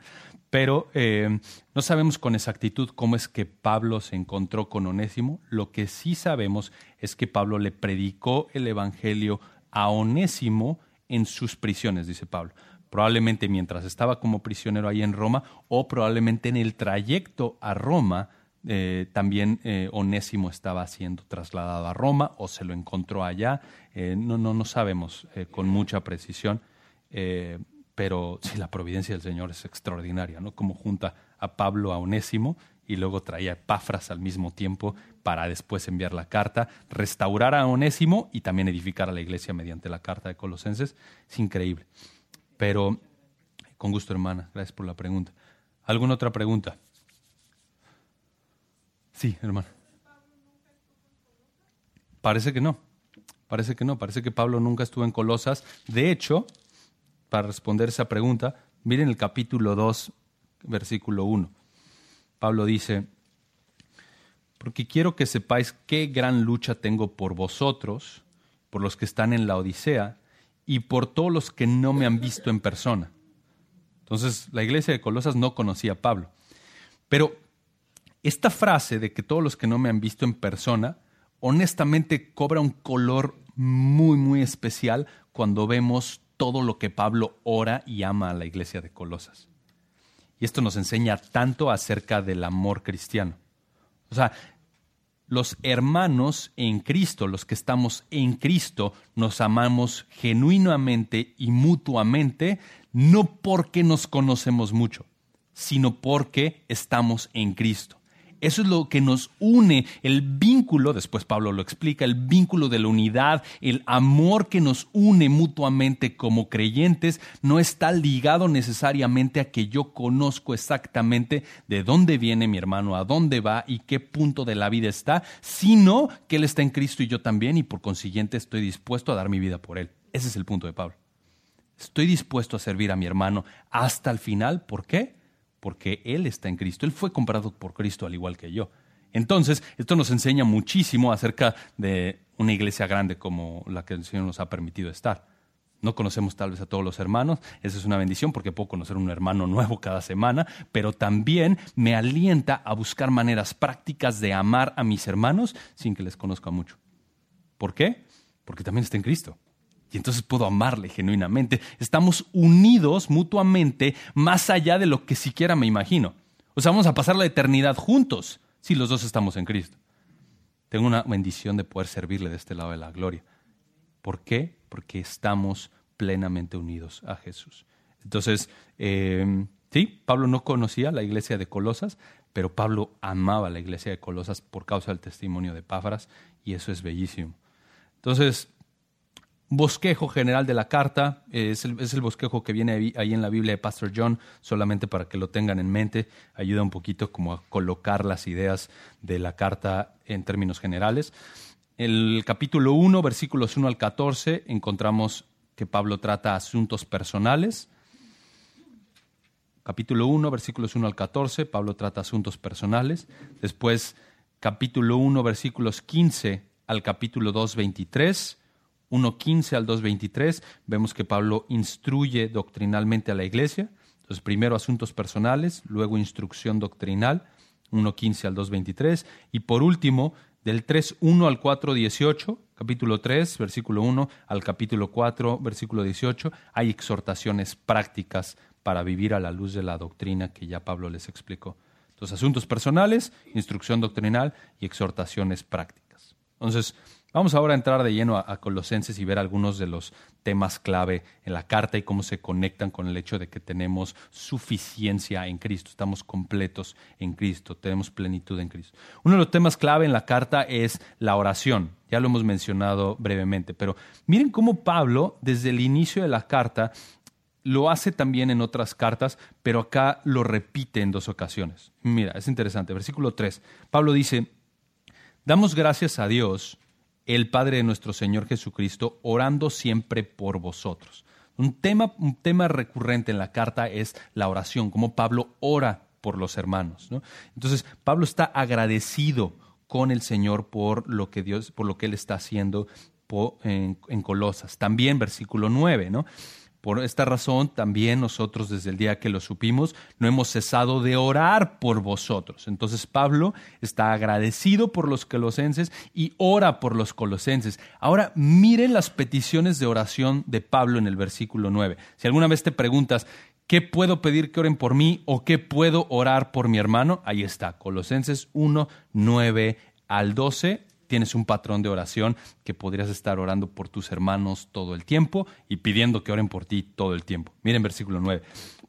pero eh, no sabemos con exactitud cómo es que Pablo se encontró con Onésimo. Lo que sí sabemos es que Pablo le predicó el Evangelio a Onésimo en sus prisiones, dice Pablo probablemente mientras estaba como prisionero ahí en Roma o probablemente en el trayecto a Roma eh, también eh, Onésimo estaba siendo trasladado a Roma o se lo encontró allá. Eh, no, no, no sabemos con mucha precisión, pero sí, la providencia del Señor es extraordinaria, ¿no? Como junta a Pablo a Onésimo y luego traía Epafras al mismo tiempo para después enviar la carta, restaurar a Onésimo y también edificar a la iglesia mediante la carta de Colosenses. Es increíble. Pero, con gusto hermana, gracias por la pregunta. ¿Alguna otra pregunta? Sí, hermana. Parece que no. Parece que no. Parece que Pablo nunca estuvo en Colosas. De hecho, para responder esa pregunta, miren el capítulo 2, versículo 1. Pablo dice, porque quiero que sepáis qué gran lucha tengo por vosotros, por los que están en la Odisea y por todos los que no me han visto en persona. Entonces, la iglesia de Colosas no conocía a Pablo. Pero esta frase de que todos los que no me han visto en persona, honestamente cobra un color muy, muy especial cuando vemos todo lo que Pablo ora y ama a la iglesia de Colosas. Y esto nos enseña tanto acerca del amor cristiano. O sea, los hermanos en Cristo, los que estamos en Cristo, nos amamos genuinamente y mutuamente, no porque nos conocemos mucho, sino porque estamos en Cristo. Eso es lo que nos une, el vínculo, después Pablo lo explica, el vínculo de la unidad, el amor que nos une mutuamente como creyentes, no está ligado necesariamente a que yo conozco exactamente de dónde viene mi hermano, a dónde va y qué punto de la vida está, sino que Él está en Cristo y yo también y por consiguiente estoy dispuesto a dar mi vida por Él. Ese es el punto de Pablo. Estoy dispuesto a servir a mi hermano hasta el final. ¿Por qué? Porque Él está en Cristo. Él fue comprado por Cristo al igual que yo. Entonces, esto nos enseña muchísimo acerca de una iglesia grande como la que el Señor nos ha permitido estar. No conocemos tal vez a todos los hermanos, esa es una bendición porque puedo conocer un hermano nuevo cada semana, pero también me alienta a buscar maneras prácticas de amar a mis hermanos sin que les conozca mucho. ¿Por qué? Porque también está en Cristo y entonces puedo amarle genuinamente. Estamos unidos mutuamente más allá de lo que siquiera me imagino. O sea, vamos a pasar la eternidad juntos si los dos estamos en Cristo. Tengo una bendición de poder servirle de este lado de la gloria. ¿Por qué? Porque estamos plenamente unidos a Jesús. Entonces, eh, sí, Pablo no conocía la iglesia de Colosas, pero Pablo amaba la iglesia de Colosas por causa del testimonio de Páfras y eso es bellísimo. Entonces, bosquejo general de la carta, es el, bosquejo que viene ahí, en la Biblia de Pastor John, solamente para que lo tengan en mente, ayuda un poquito como a colocar las ideas de la carta en términos generales. El capítulo 1, versículos 1 al 14, encontramos que Pablo trata asuntos personales. Capítulo 1, versículos 1 al 14, Pablo trata asuntos personales. Después, capítulo 1, versículos 15 al capítulo 2, 23 1.15 al 2.23 vemos que Pablo instruye doctrinalmente a la iglesia. Entonces, primero asuntos personales, luego instrucción doctrinal, 1.15 al 2.23. Y por último, del 3.1 al 4.18, capítulo 3, versículo 1 al capítulo 4, versículo 18, hay exhortaciones prácticas para vivir a la luz de la doctrina que ya Pablo les explicó. Entonces, asuntos personales, instrucción doctrinal y exhortaciones prácticas. Entonces, Vamos ahora a entrar de lleno a, Colosenses y ver algunos de los temas clave en la carta y cómo se conectan con el hecho de que tenemos suficiencia en Cristo, estamos completos en Cristo, tenemos plenitud en Cristo. Uno de los temas clave en la carta es la oración, ya lo hemos mencionado brevemente, pero miren cómo Pablo desde el inicio de la carta lo hace también en otras cartas, pero acá lo repite en dos ocasiones. Mira, es interesante. Versículo 3. Pablo dice, damos gracias a Dios el Padre de nuestro Señor Jesucristo, orando siempre por vosotros. Un tema, un tema recurrente en la carta es la oración, como Pablo ora por los hermanos. Entonces, Pablo está agradecido con el Señor por lo que Dios, por lo que Él está haciendo en, en Colosas. También versículo 9, ¿no? Por esta razón, también nosotros desde el día que lo supimos, no hemos cesado de orar por vosotros. Entonces Pablo está agradecido por los colosenses y ora por los colosenses. Ahora miren las peticiones de oración de Pablo en el versículo 9. Si alguna vez te preguntas, ¿qué puedo pedir que oren por mí o qué puedo orar por mi hermano? Ahí está, Colosenses 1, 9 al 12 tienes un patrón de oración que podrías estar orando por tus hermanos todo el tiempo y pidiendo que oren por ti todo el tiempo. Miren versículo 9.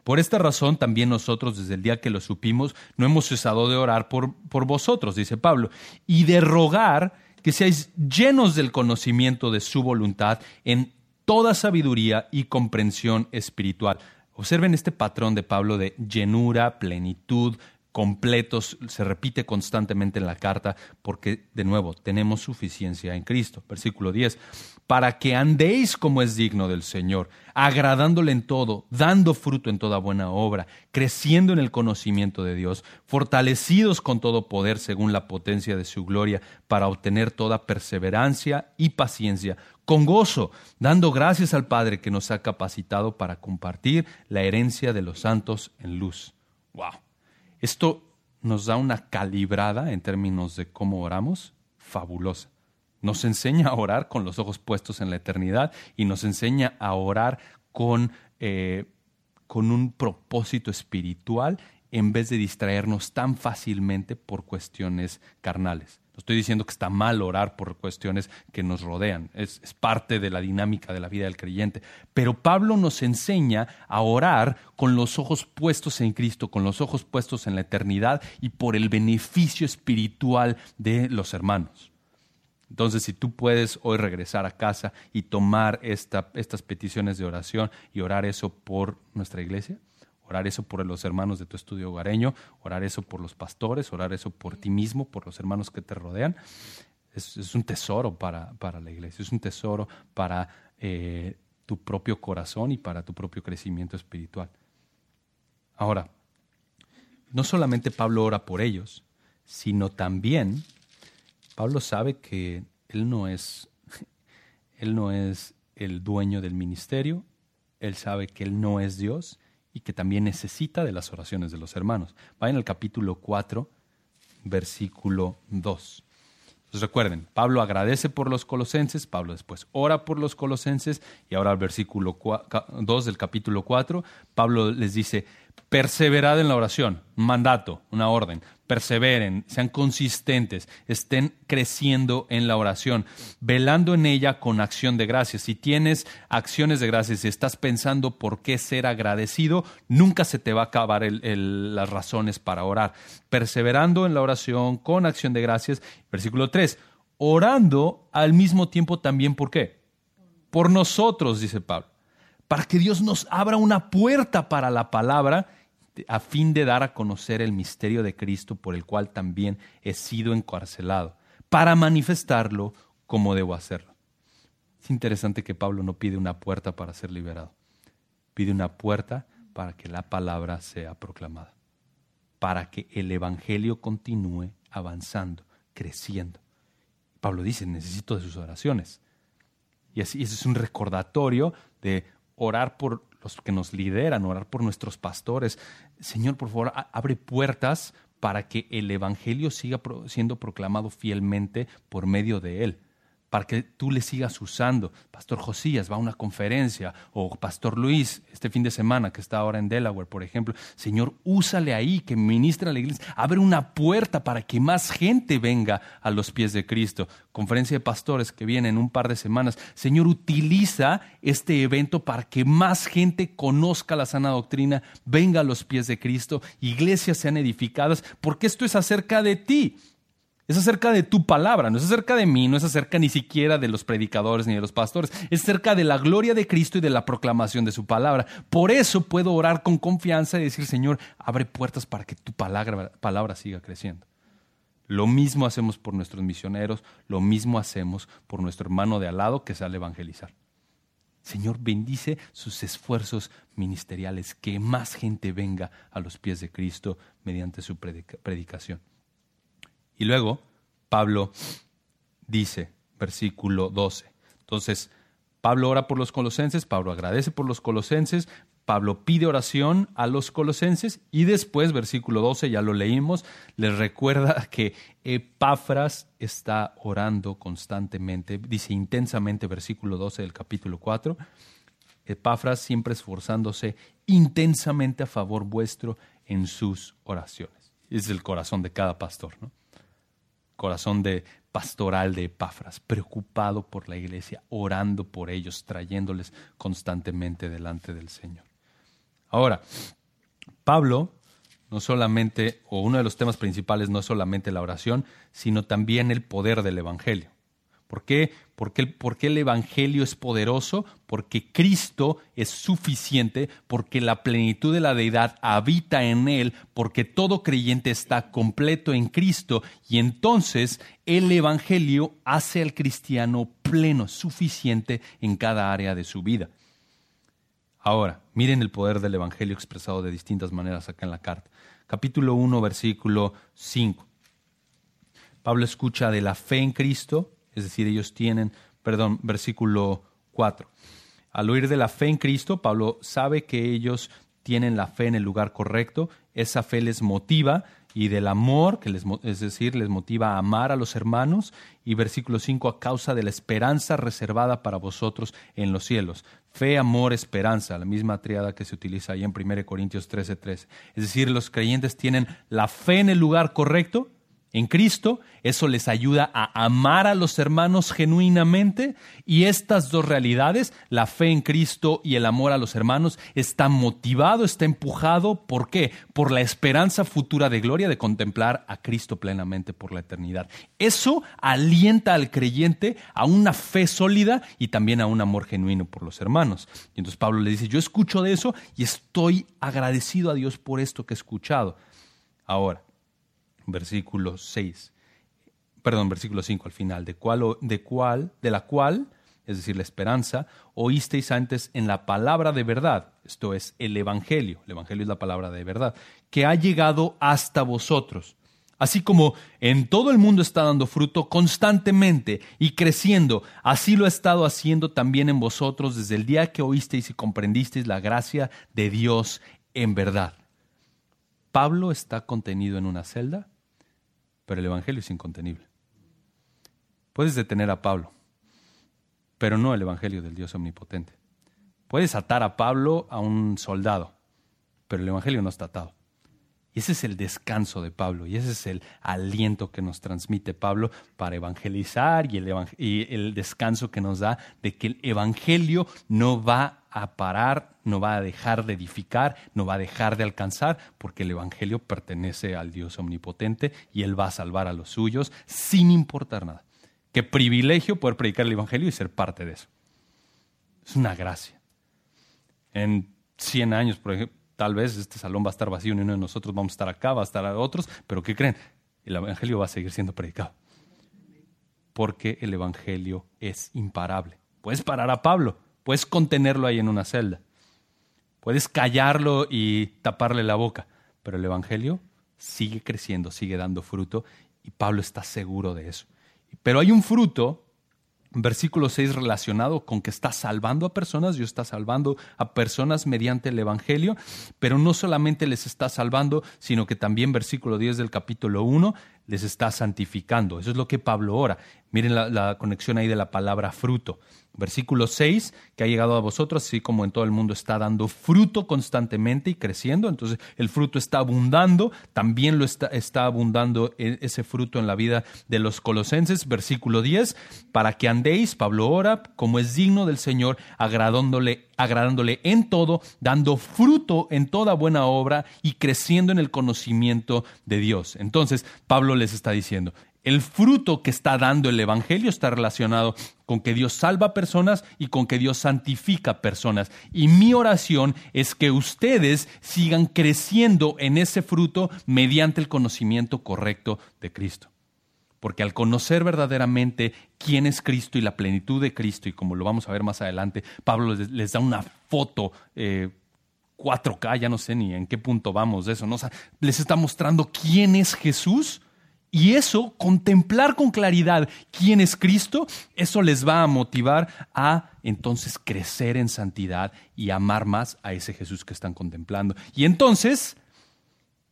Por esta razón también nosotros desde el día que lo supimos no hemos cesado de orar por, por vosotros, dice Pablo, y de rogar que seáis llenos del conocimiento de su voluntad en toda sabiduría y comprensión espiritual. Observen este patrón de Pablo de llenura, plenitud, completos, se repite constantemente en la carta porque, de nuevo, tenemos suficiencia en Cristo. Versículo 10, para que andéis como es digno del Señor, agradándole en todo, dando fruto en toda buena obra, creciendo en el conocimiento de Dios, fortalecidos con todo poder según la potencia de su gloria, para obtener toda perseverancia y paciencia, con gozo, dando gracias al Padre que nos ha capacitado para compartir la herencia de los santos en luz. ¡Wow! Esto nos da una calibrada en términos de cómo oramos fabulosa. Nos enseña a orar con los ojos puestos en la eternidad y nos enseña a orar con, eh, con un propósito espiritual en vez de distraernos tan fácilmente por cuestiones carnales. No estoy diciendo que está mal orar por cuestiones que nos rodean, es, parte de la dinámica de la vida del creyente. Pero Pablo nos enseña a orar con los ojos puestos en Cristo, con los ojos puestos en la eternidad y por el beneficio espiritual de los hermanos. Entonces, si tú puedes hoy regresar a casa y tomar estas peticiones de oración y orar eso por nuestra iglesia, orar eso por los hermanos de tu estudio hogareño, orar eso por los pastores, orar eso por ti mismo, por los hermanos que te rodean. Es, un tesoro para, para, la iglesia, es un tesoro para eh, tu propio corazón y para tu propio crecimiento espiritual. Ahora, no solamente Pablo ora por ellos, sino también Pablo sabe que él no es, [LAUGHS] él no es el dueño del ministerio, él sabe que él no es Dios y que también necesita de las oraciones de los hermanos. Vayan al capítulo 4, versículo 2. Entonces recuerden, Pablo agradece por los colosenses, Pablo después ora por los colosenses y ahora al versículo 2 del capítulo 4, Pablo les dice, perseverad en la oración, mandato, una orden, perseveren, sean consistentes, estén creciendo en la oración, velando en ella con acción de gracias. Si tienes acciones de gracias y estás pensando por qué ser agradecido, nunca se te va a acabar las razones para orar. Perseverando en la oración con acción de gracias. Versículo 3. Orando al mismo tiempo también, ¿por qué? Por nosotros, dice Pablo. Para que Dios nos abra una puerta para la palabra a fin de dar a conocer el misterio de Cristo por el cual también he sido encarcelado, para manifestarlo como debo hacerlo. Es interesante que Pablo no pide una puerta para ser liberado, pide una puerta para que la palabra sea proclamada, para que el Evangelio continúe avanzando, creciendo. Pablo dice, necesito de sus oraciones. Y así, ese es un recordatorio de orar por los que nos lideran, orar por nuestros pastores. Señor, por favor, abre puertas para que el Evangelio siga siendo proclamado fielmente por medio de él para que tú le sigas usando. Pastor Josías va a una conferencia o Pastor Luis este fin de semana que está ahora en Delaware, por ejemplo. Señor, úsale ahí, que ministra a la iglesia. Abre una puerta para que más gente venga a los pies de Cristo. Conferencia de pastores que viene en un par de semanas. Señor, utiliza este evento para que más gente conozca la sana doctrina, venga a los pies de Cristo, iglesias sean edificadas, porque esto es acerca de ti. Es acerca de tu palabra, no es acerca de mí, no es acerca ni siquiera de los predicadores ni de los pastores, es acerca de la gloria de Cristo y de la proclamación de su palabra. Por eso puedo orar con confianza y decir, Señor, abre puertas para que tu palabra, palabra siga creciendo. Lo mismo hacemos por nuestros misioneros, lo mismo hacemos por nuestro hermano de al lado que sale a evangelizar. Señor, bendice sus esfuerzos ministeriales, que más gente venga a los pies de Cristo mediante su predicación. Y luego Pablo dice, versículo 12. Entonces, Pablo ora por los colosenses, Pablo agradece por los colosenses, Pablo pide oración a los colosenses y después, versículo 12, ya lo leímos, les recuerda [LAUGHS] que Epafras está orando constantemente, dice intensamente, versículo 12 del capítulo 4, Epafras siempre esforzándose intensamente a favor vuestro en sus oraciones. Es el corazón de cada pastor, ¿no? Corazón de pastoral de Epafras, preocupado por la iglesia, orando por ellos, trayéndoles constantemente delante del Señor. Ahora, Pablo no solamente, o uno de los temas principales no es solamente la oración, sino también el poder del Evangelio. ¿Por qué? Porque el, el Evangelio es poderoso, porque Cristo es suficiente, porque la plenitud de la deidad habita en Él, porque todo creyente está completo en Cristo y entonces el Evangelio hace al cristiano pleno, suficiente en cada área de su vida. Ahora, miren el poder del Evangelio expresado de distintas maneras acá en la carta. Capítulo 1, versículo 5. Pablo escucha de la fe en Cristo, es decir, ellos tienen, perdón, versículo 4. Al oír de la fe en Cristo, Pablo sabe que ellos tienen la fe en el lugar correcto, esa fe les motiva y del amor, que les, es decir, les motiva a amar a los hermanos, y versículo 5, a causa de la esperanza reservada para vosotros en los cielos. Fe, amor, esperanza, la misma triada que se utiliza ahí en 1 Corintios 13, 13. Es decir, los creyentes tienen la fe en el lugar correcto, en Cristo, eso les ayuda a amar a los hermanos genuinamente y estas dos realidades, la fe en Cristo y el amor a los hermanos, está motivado, está empujado, ¿por qué? Por la esperanza futura de gloria de contemplar a Cristo plenamente por la eternidad. Eso alienta al creyente a una fe sólida y también a un amor genuino por los hermanos. Y entonces Pablo le dice, yo escucho de eso y estoy agradecido a Dios por esto que he escuchado. Ahora, versículo 6, perdón, versículo 5 al final, de cuál, de cuál, de la cual, es decir, la esperanza, oísteis antes en la palabra de verdad, esto es el Evangelio, el Evangelio es la palabra de verdad, que ha llegado hasta vosotros. Así como en todo el mundo está dando fruto constantemente y creciendo, así lo ha estado haciendo también en vosotros desde el día que oísteis y comprendisteis la gracia de Dios en verdad. Pablo está contenido en una celda pero el Evangelio es incontenible. Puedes detener a Pablo, pero no el Evangelio del Dios omnipotente. Puedes atar a Pablo a un soldado, pero el Evangelio no está atado. Y ese es el descanso de Pablo y ese es el aliento que nos transmite Pablo para evangelizar y el, y el, descanso que nos da de que el Evangelio no va a parar, no va a dejar de edificar, no va a dejar de alcanzar, porque el Evangelio pertenece al Dios omnipotente y Él va a salvar a los suyos sin importar nada. Qué privilegio poder predicar el Evangelio y ser parte de eso. Es una gracia. En 100 años, por ejemplo, Tal vez este salón va a estar vacío y uno de nosotros vamos a estar acá, va a estar a otros, pero ¿qué creen? El Evangelio va a seguir siendo predicado. Porque el Evangelio es imparable. Puedes parar a Pablo, puedes contenerlo ahí en una celda, puedes callarlo y taparle la boca, pero el Evangelio sigue creciendo, sigue dando fruto y Pablo está seguro de eso. Pero hay un fruto versículo 6 relacionado con que está salvando a personas, Dios está salvando a personas mediante el Evangelio, pero no solamente les está salvando, sino que también versículo 10 del capítulo 1 les está santificando. Eso es lo que Pablo ora. Miren la, conexión ahí de la palabra fruto. Versículo 6, que ha llegado a vosotros, así como en todo el mundo está dando fruto constantemente y creciendo. Entonces el fruto está abundando, también lo está, está abundando e, ese fruto en la vida de los colosenses. Versículo 10, para que andéis, Pablo ora, como es digno del Señor, agradándole, agradándole en todo, dando fruto en toda buena obra y creciendo en el conocimiento de Dios. Entonces Pablo les está diciendo, el fruto que está dando el Evangelio está relacionado con que Dios salva personas y con que Dios santifica personas. Y mi oración es que ustedes sigan creciendo en ese fruto mediante el conocimiento correcto de Cristo. Porque al conocer verdaderamente quién es Cristo y la plenitud de Cristo, y como lo vamos a ver más adelante, Pablo les, da una foto. 4K, eh, ya no sé ni en qué punto vamos de eso, ¿no? les está mostrando quién es Jesús y eso, contemplar con claridad quién es Cristo, eso les va a motivar a entonces crecer en santidad y amar más a ese Jesús que están contemplando. Y entonces,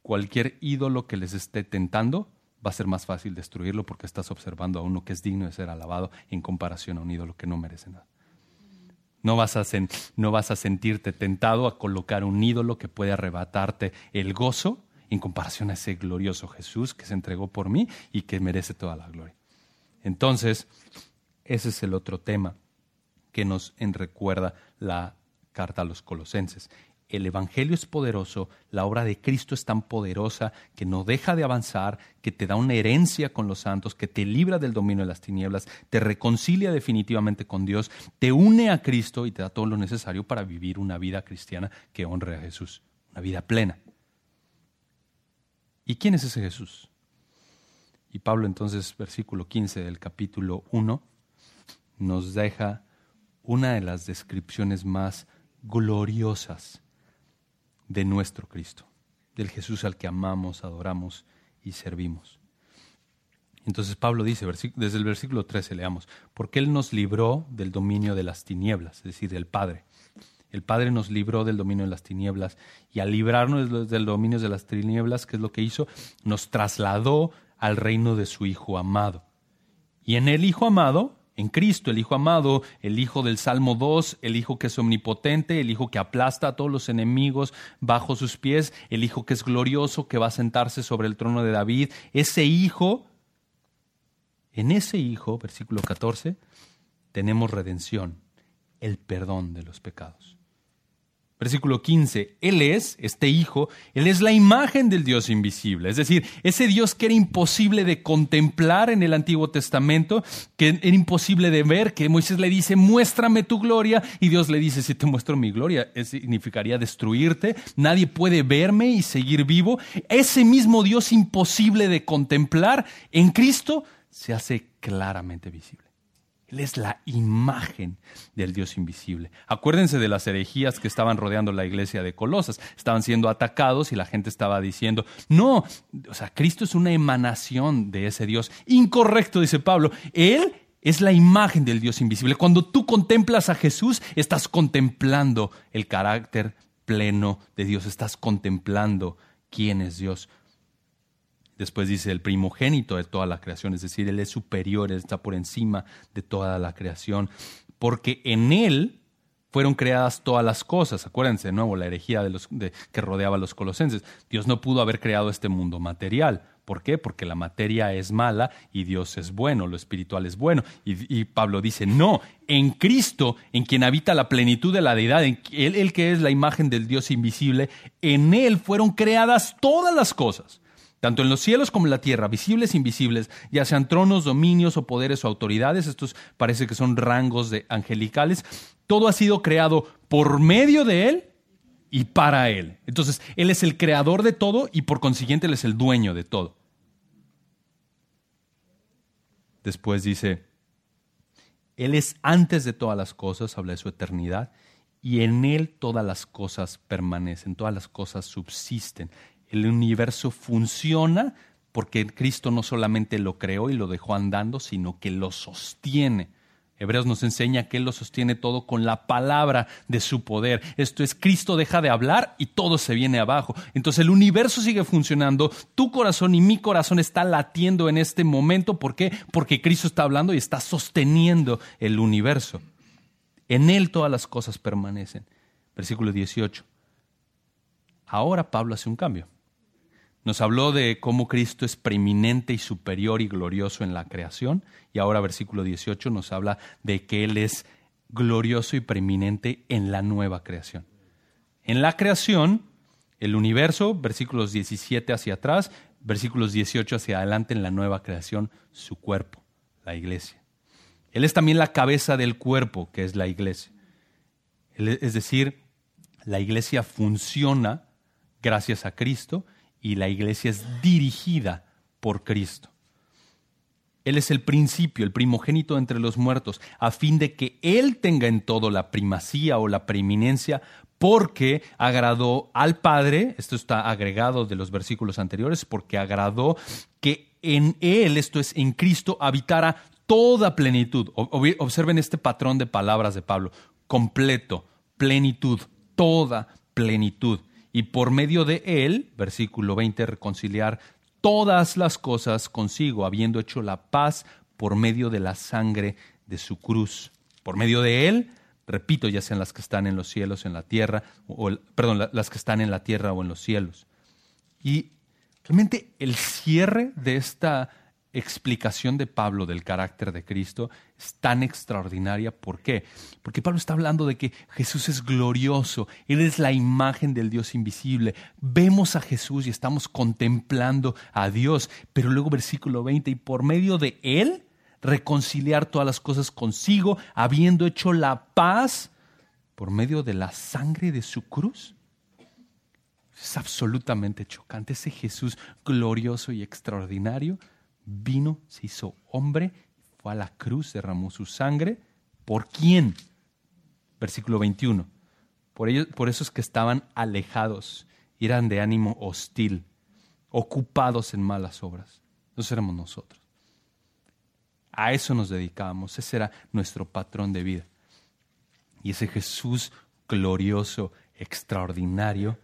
cualquier ídolo que les esté tentando, va a ser más fácil destruirlo porque estás observando a uno que es digno de ser alabado en comparación a un ídolo que no merece nada. No vas, a no vas a sentirte tentado a colocar un ídolo que puede arrebatarte el gozo en comparación a ese glorioso Jesús que se entregó por mí y que merece toda la gloria. Entonces, ese es el otro tema que nos recuerda la carta a los colosenses. el Evangelio es poderoso, la obra de Cristo es tan poderosa que no deja de avanzar, que te da una herencia con los santos, que te libra del dominio de las tinieblas, te reconcilia definitivamente con Dios, te une a Cristo y te da todo lo necesario para vivir una vida cristiana que honre a Jesús, una vida plena. ¿Y quién es ese Jesús? Y Pablo entonces, versículo 15 del capítulo 1, nos deja una de las descripciones más gloriosas de nuestro Cristo, del Jesús al que amamos, adoramos y servimos. Entonces Pablo dice, desde el versículo 13 leamos, porque Él nos libró del dominio de las tinieblas, es decir, del Padre. El Padre nos libró del dominio de las tinieblas y al librarnos del dominio de las tinieblas, ¿qué es lo que hizo? Nos trasladó al reino de su Hijo amado. Y en el Hijo amado en Cristo, el Hijo amado, el Hijo del Salmo 2, el Hijo que es omnipotente, el Hijo que aplasta a todos los enemigos bajo sus pies, el Hijo que es glorioso, que va a sentarse sobre el trono de David. Ese Hijo, en ese Hijo, versículo 14, tenemos redención, el perdón de los pecados. Versículo 15, Él es, este Hijo, Él es la imagen del Dios invisible, es decir, ese Dios que era imposible de contemplar en el Antiguo Testamento, que era imposible de ver, que Moisés le dice, muéstrame tu gloria, y Dios le dice, si te muestro mi gloria, significaría destruirte, nadie puede verme y seguir vivo. Ese mismo Dios imposible de contemplar en Cristo se hace claramente visible. Él es la imagen del Dios invisible. Acuérdense de las herejías que estaban rodeando la iglesia de Colosas. Estaban siendo atacados y la gente estaba diciendo, no, o sea, Cristo es una emanación de ese Dios. Incorrecto, dice Pablo. Él es la imagen del Dios invisible. Cuando tú contemplas a Jesús, estás contemplando el carácter pleno de Dios, estás contemplando quién es Dios. Después dice el primogénito de toda la creación, es decir, Él es superior, Él está por encima de toda la creación, porque en Él fueron creadas todas las cosas. Acuérdense de nuevo la herejía de los, que rodeaba a los colosenses. Dios no pudo haber creado este mundo material. ¿Por qué? Porque la materia es mala y Dios es bueno, lo espiritual es bueno. Y, Pablo dice, no, en Cristo, en quien habita la plenitud de la deidad, en él, el que es la imagen del Dios invisible, en Él fueron creadas todas las cosas tanto en los cielos como en la tierra, visibles e invisibles, ya sean tronos, dominios o poderes o autoridades, estos parece que son rangos de angelicales, todo ha sido creado por medio de Él y para Él. Entonces, Él es el creador de todo y por consiguiente Él es el dueño de todo. Después dice, Él es antes de todas las cosas, habla de su eternidad, y en Él todas las cosas permanecen, todas las cosas subsisten el universo funciona porque Cristo no solamente lo creó y lo dejó andando, sino que lo sostiene. Hebreos nos enseña que Él lo sostiene todo con la palabra de su poder. Esto es, Cristo deja de hablar y todo se viene abajo. Entonces el universo sigue funcionando, tu corazón y mi corazón está latiendo en este momento. ¿Por qué? Porque Cristo está hablando y está sosteniendo el universo. En Él todas las cosas permanecen. Versículo 18. Ahora Pablo hace un cambio. Nos habló de cómo Cristo es preeminente y superior y glorioso en la creación. Y ahora versículo 18 nos habla de que Él es glorioso y preeminente en la nueva creación. En la creación, el universo, versículos 17 hacia atrás, versículos 18 hacia adelante en la nueva creación, su cuerpo, la iglesia. Él es también la cabeza del cuerpo, que es la iglesia. Es decir, la iglesia funciona gracias a Cristo y la iglesia es dirigida por Cristo. Él es el principio, el primogénito entre los muertos, a fin de que Él tenga en todo la primacía o la preeminencia, porque agradó al Padre, esto está agregado de los versículos anteriores, porque agradó que en Él, esto es, en Cristo, habitara toda plenitud. Observen este patrón de palabras de Pablo, completo, plenitud, toda plenitud y por medio de él, versículo 20, reconciliar todas las cosas consigo, habiendo hecho la paz por medio de la sangre de su cruz. Por medio de él, repito, ya sean las que están en los cielos, en la tierra, o, perdón, las que están en la tierra o en los cielos. Y realmente el cierre de esta explicación de Pablo del carácter de Cristo es tan extraordinaria. ¿Por qué? Porque Pablo está hablando de que Jesús es glorioso, Él es la imagen del Dios invisible. Vemos a Jesús y estamos contemplando a Dios, pero luego versículo 20, y por medio de Él reconciliar todas las cosas consigo, habiendo hecho la paz por medio de la sangre de su cruz. Es absolutamente chocante. Ese Jesús glorioso y extraordinario vino, se hizo hombre, fue a la cruz, derramó su sangre. ¿Por quién? Versículo 21. Por, ellos, por eso es que estaban alejados, eran de ánimo hostil, ocupados en malas obras. No éramos nosotros. A eso nos dedicábamos, ese era nuestro patrón de vida. Y ese Jesús glorioso, extraordinario,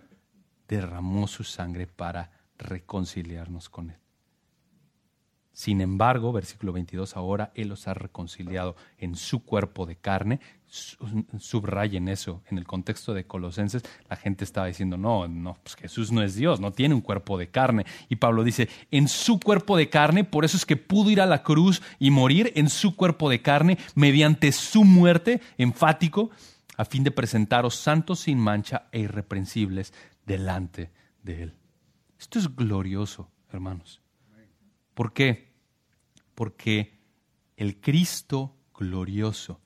derramó su sangre para reconciliarnos con Él. Sin embargo, versículo 22, ahora Él los ha reconciliado en su cuerpo de carne. Subrayen eso. En el contexto de Colosenses, la gente estaba diciendo, no, no, pues Jesús no es Dios, no tiene un cuerpo de carne. Y Pablo dice, en su cuerpo de carne, por eso es que pudo ir a la cruz y morir en su cuerpo de carne mediante su muerte, enfático, a fin de presentaros santos sin mancha e irreprensibles delante de Él. Esto es glorioso, hermanos. ¿Por qué? Porque el Cristo glorioso,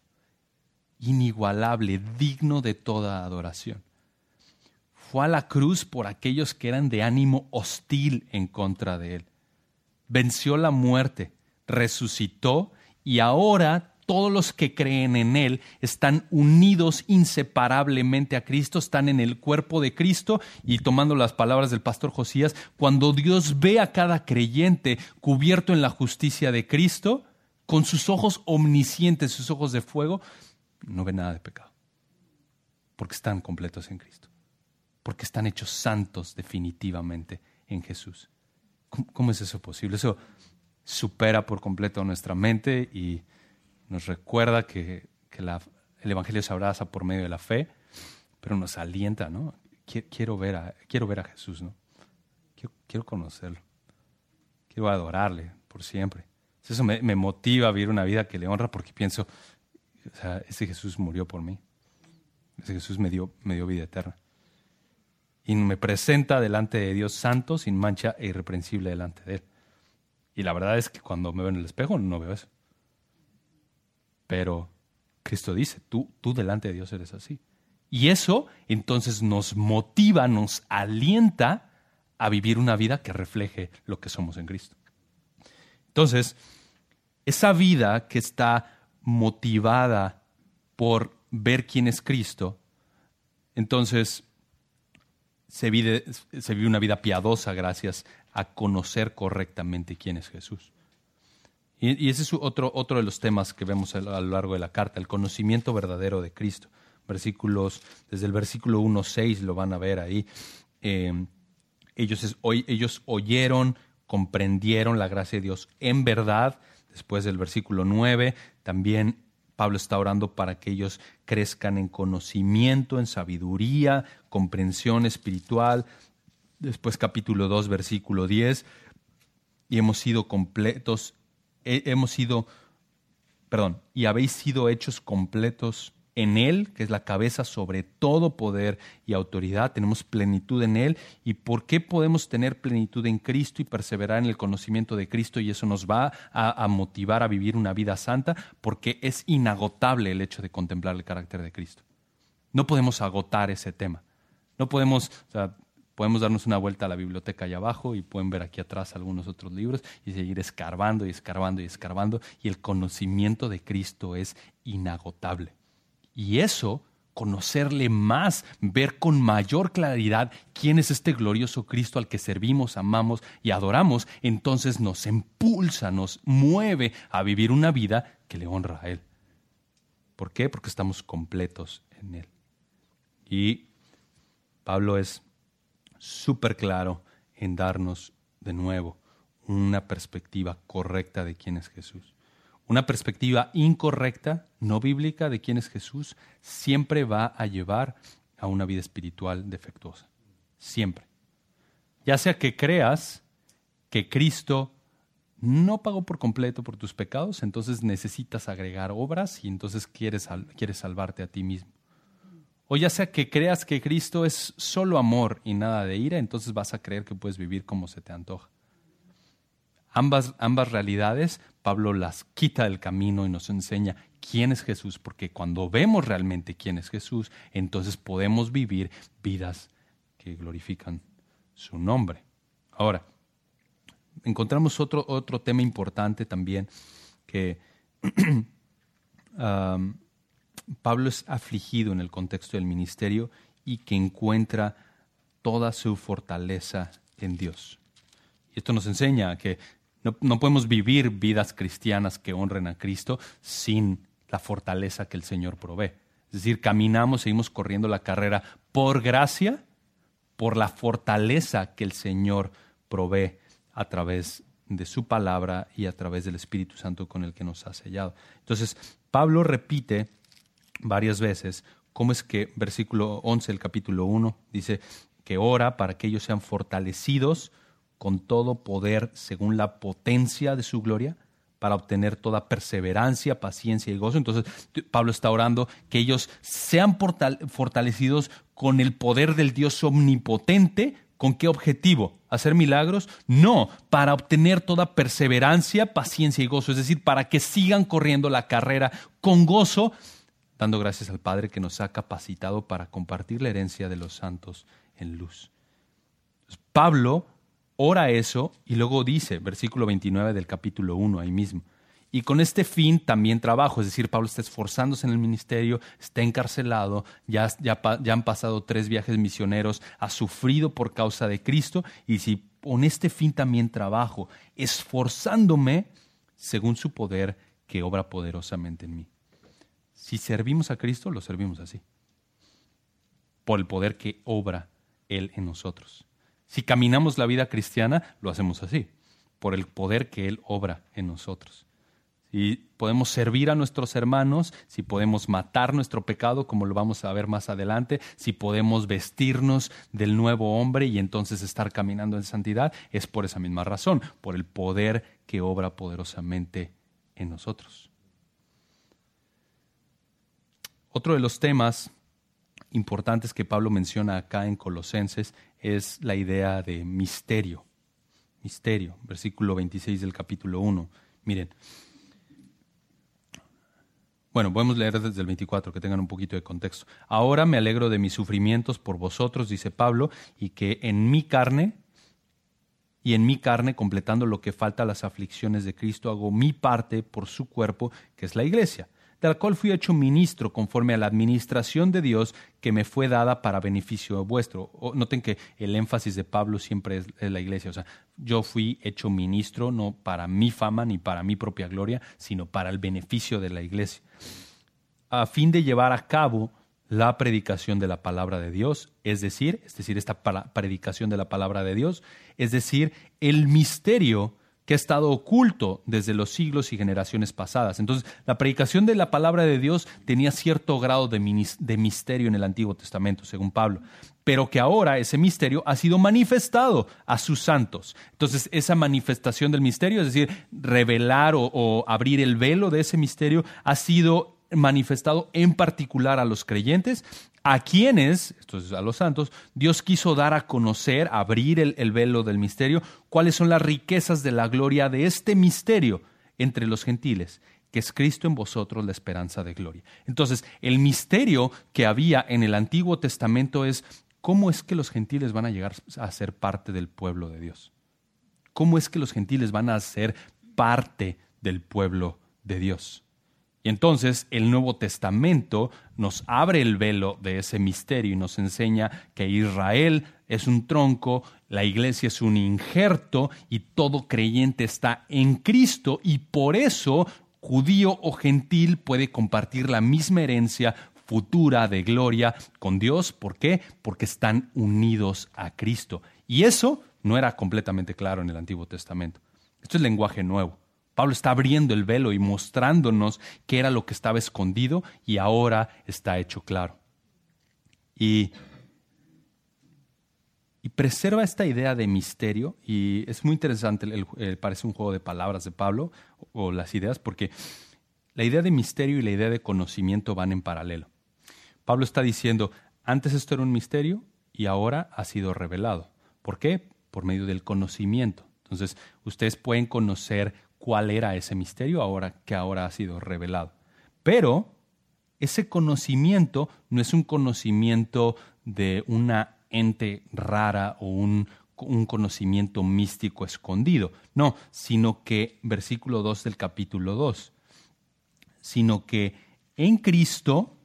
inigualable, digno de toda adoración, fue a la cruz por aquellos que eran de ánimo hostil en contra de Él. Venció la muerte, resucitó y ahora todos los que creen en Él están unidos inseparablemente a Cristo, están en el cuerpo de Cristo y tomando las palabras del pastor Josías, cuando Dios ve a cada creyente cubierto en la justicia de Cristo, con sus ojos omniscientes, sus ojos de fuego, no ve nada de pecado, porque están completos en Cristo, porque están hechos santos definitivamente en Jesús. ¿Cómo, es eso posible? Eso supera por completo nuestra mente y nos recuerda que, el Evangelio se abraza por medio de la fe, pero nos alienta, ¿no? Quiero ver a, Jesús, ¿no? Quiero, conocerlo. Quiero adorarle por siempre. Eso me, motiva a vivir una vida que le honra porque pienso, o sea, ese Jesús murió por mí. Ese Jesús me dio, me dio vida eterna. Y me presenta delante de Dios santo, sin mancha e irreprensible delante de Él. Y la verdad es que cuando me veo en el espejo no veo eso. Pero Cristo dice, tú, tú delante de Dios eres así. Y eso entonces nos motiva, nos alienta a vivir una vida que refleje lo que somos en Cristo. Entonces, esa vida que está motivada por ver quién es Cristo, entonces se vive, se vive una vida piadosa gracias a conocer correctamente quién es Jesús. Y, ese es otro, otro de los temas que vemos a, lo largo de la carta, el conocimiento verdadero de Cristo. Versículos, desde el versículo 1.6 lo van a ver ahí. Eh, ellos, ellos oyeron, comprendieron la gracia de Dios en verdad. Después del versículo 9, también Pablo está orando para que ellos crezcan en conocimiento, en sabiduría, comprensión espiritual. Después capítulo 2, versículo 10, y hemos sido completos hemos sido, perdón, y habéis sido hechos completos en Él, que es la cabeza sobre todo poder y autoridad, tenemos plenitud en Él. ¿Y por qué podemos tener plenitud en Cristo y perseverar en el conocimiento de Cristo? Y eso nos va a, motivar a vivir una vida santa, porque es inagotable el hecho de contemplar el carácter de Cristo. No podemos agotar ese tema. No podemos, Podemos darnos una vuelta a la biblioteca allá abajo y pueden ver aquí atrás algunos otros libros y seguir escarbando y escarbando y escarbando. Y el conocimiento de Cristo es inagotable. Y eso, conocerle más, ver con mayor claridad quién es este glorioso Cristo al que servimos, amamos y adoramos, entonces nos impulsa, nos mueve a vivir una vida que le honra a Él. ¿Por qué? Porque estamos completos en Él. Y Pablo es súper claro en darnos de nuevo una perspectiva correcta de quién es Jesús. Una perspectiva incorrecta, no bíblica de quién es Jesús, siempre va a llevar a una vida espiritual defectuosa. Siempre. Ya sea que creas que Cristo no pagó por completo por tus pecados, entonces necesitas agregar obras y entonces quieres, quieres salvarte a ti mismo. O ya sea que creas que Cristo es solo amor y nada de ira, entonces vas a creer que puedes vivir como se te antoja. Ambas, ambas realidades, Pablo las quita del camino y nos enseña quién es Jesús, porque cuando vemos realmente quién es Jesús, entonces podemos vivir vidas que glorifican su nombre. Ahora, encontramos otro, otro tema importante también, que [CLEARS THROAT] Pablo es afligido en el contexto del ministerio y que encuentra toda su fortaleza en Dios. Y esto nos enseña que no, no, podemos vivir vidas cristianas que honren a Cristo sin la fortaleza que el Señor provee. Es decir, caminamos, seguimos corriendo la carrera por gracia, por la fortaleza que el Señor provee a través de su palabra y a través del Espíritu Santo con el que nos ha sellado. Entonces, Pablo repite varias veces cómo es que, versículo 11 del capítulo 1, dice que ora para que ellos sean fortalecidos con todo poder según la potencia de su gloria, para obtener toda perseverancia, paciencia y gozo. Entonces, Pablo está orando que ellos sean fortalecidos con el poder del Dios omnipotente ¿Con qué objetivo? ¿Hacer milagros? No, para obtener toda perseverancia, paciencia y gozo, es decir, para que sigan corriendo la carrera con gozo, dando gracias al Padre que nos ha capacitado para compartir la herencia de los santos en luz. Pablo ora eso y luego dice, versículo 29 del capítulo 1, ahí mismo, y con este fin también trabajo, es decir, Pablo está esforzándose en el ministerio, está encarcelado, ya, ya, ya han pasado tres viajes misioneros, ha sufrido por causa de Cristo, y si con este fin también trabajo, esforzándome según su poder que obra poderosamente en mí. Si servimos a Cristo, lo servimos así, por el poder que obra Él en nosotros. Si caminamos la vida cristiana, lo hacemos así, por el poder que Él obra en nosotros y podemos servir a nuestros hermanos, si podemos matar nuestro pecado, como lo vamos a ver más adelante, si podemos vestirnos del nuevo hombre y entonces estar caminando en santidad, es por esa misma razón, por el poder que obra poderosamente en nosotros. Otro de los temas importantes que Pablo menciona acá en Colosenses es la idea de misterio. Misterio, versículo 26 del capítulo 1. Miren, bueno, podemos leer desde el 24, que tengan un poquito de contexto. Ahora me alegro de mis sufrimientos por vosotros, dice Pablo, y que en mi carne, y en mi carne, completando lo que falta a las aflicciones de Cristo, hago mi parte por su cuerpo, que es la iglesia de la cual fui hecho ministro conforme a la administración de Dios que me fue dada para beneficio vuestro. noten que el énfasis de Pablo siempre es la iglesia. O sea, yo fui hecho ministro no para mi fama ni para mi propia gloria, sino para el beneficio de la iglesia. A fin de llevar a cabo la predicación de la palabra de Dios, es decir, es decir, esta predicación de la palabra de Dios, es decir, el misterio que ha estado oculto desde los siglos y generaciones pasadas. Entonces, la predicación de la palabra de Dios tenía cierto grado de, misterio en el Antiguo Testamento, según Pablo, pero que ahora ese misterio ha sido manifestado a sus santos. Entonces, esa manifestación del misterio, es decir, revelar o, o abrir el velo de ese misterio, ha sido manifestado en particular a los creyentes a quienes, esto es a los santos, Dios quiso dar a conocer, abrir el, velo del misterio, cuáles son las riquezas de la gloria de este misterio entre los gentiles, que es Cristo en vosotros la esperanza de gloria. Entonces, el misterio que había en el Antiguo Testamento es cómo es que los gentiles van a llegar a ser parte del pueblo de Dios. ¿Cómo es que los gentiles van a ser parte del pueblo de Dios? Y entonces el Nuevo Testamento nos abre el velo de ese misterio y nos enseña que Israel es un tronco, la iglesia es un injerto y todo creyente está en Cristo y por eso judío o gentil puede compartir la misma herencia futura de gloria con Dios. ¿Por qué? Porque están unidos a Cristo. Y eso no era completamente claro en el Antiguo Testamento. Esto es lenguaje nuevo. Pablo está abriendo el velo y mostrándonos qué era lo que estaba escondido y ahora está hecho claro. Y y preserva esta idea de misterio y es muy interesante, parece un juego de palabras de Pablo o, las ideas, porque la idea de misterio y la idea de conocimiento van en paralelo. Pablo está diciendo, antes esto era un misterio y ahora ha sido revelado. ¿Por qué? Por medio del conocimiento. Entonces, ustedes pueden conocer cuál era ese misterio ahora que ahora ha sido revelado. Pero ese conocimiento no es un conocimiento de una ente rara o un, conocimiento místico escondido. No, sino que, versículo 2 del capítulo 2, sino que en Cristo,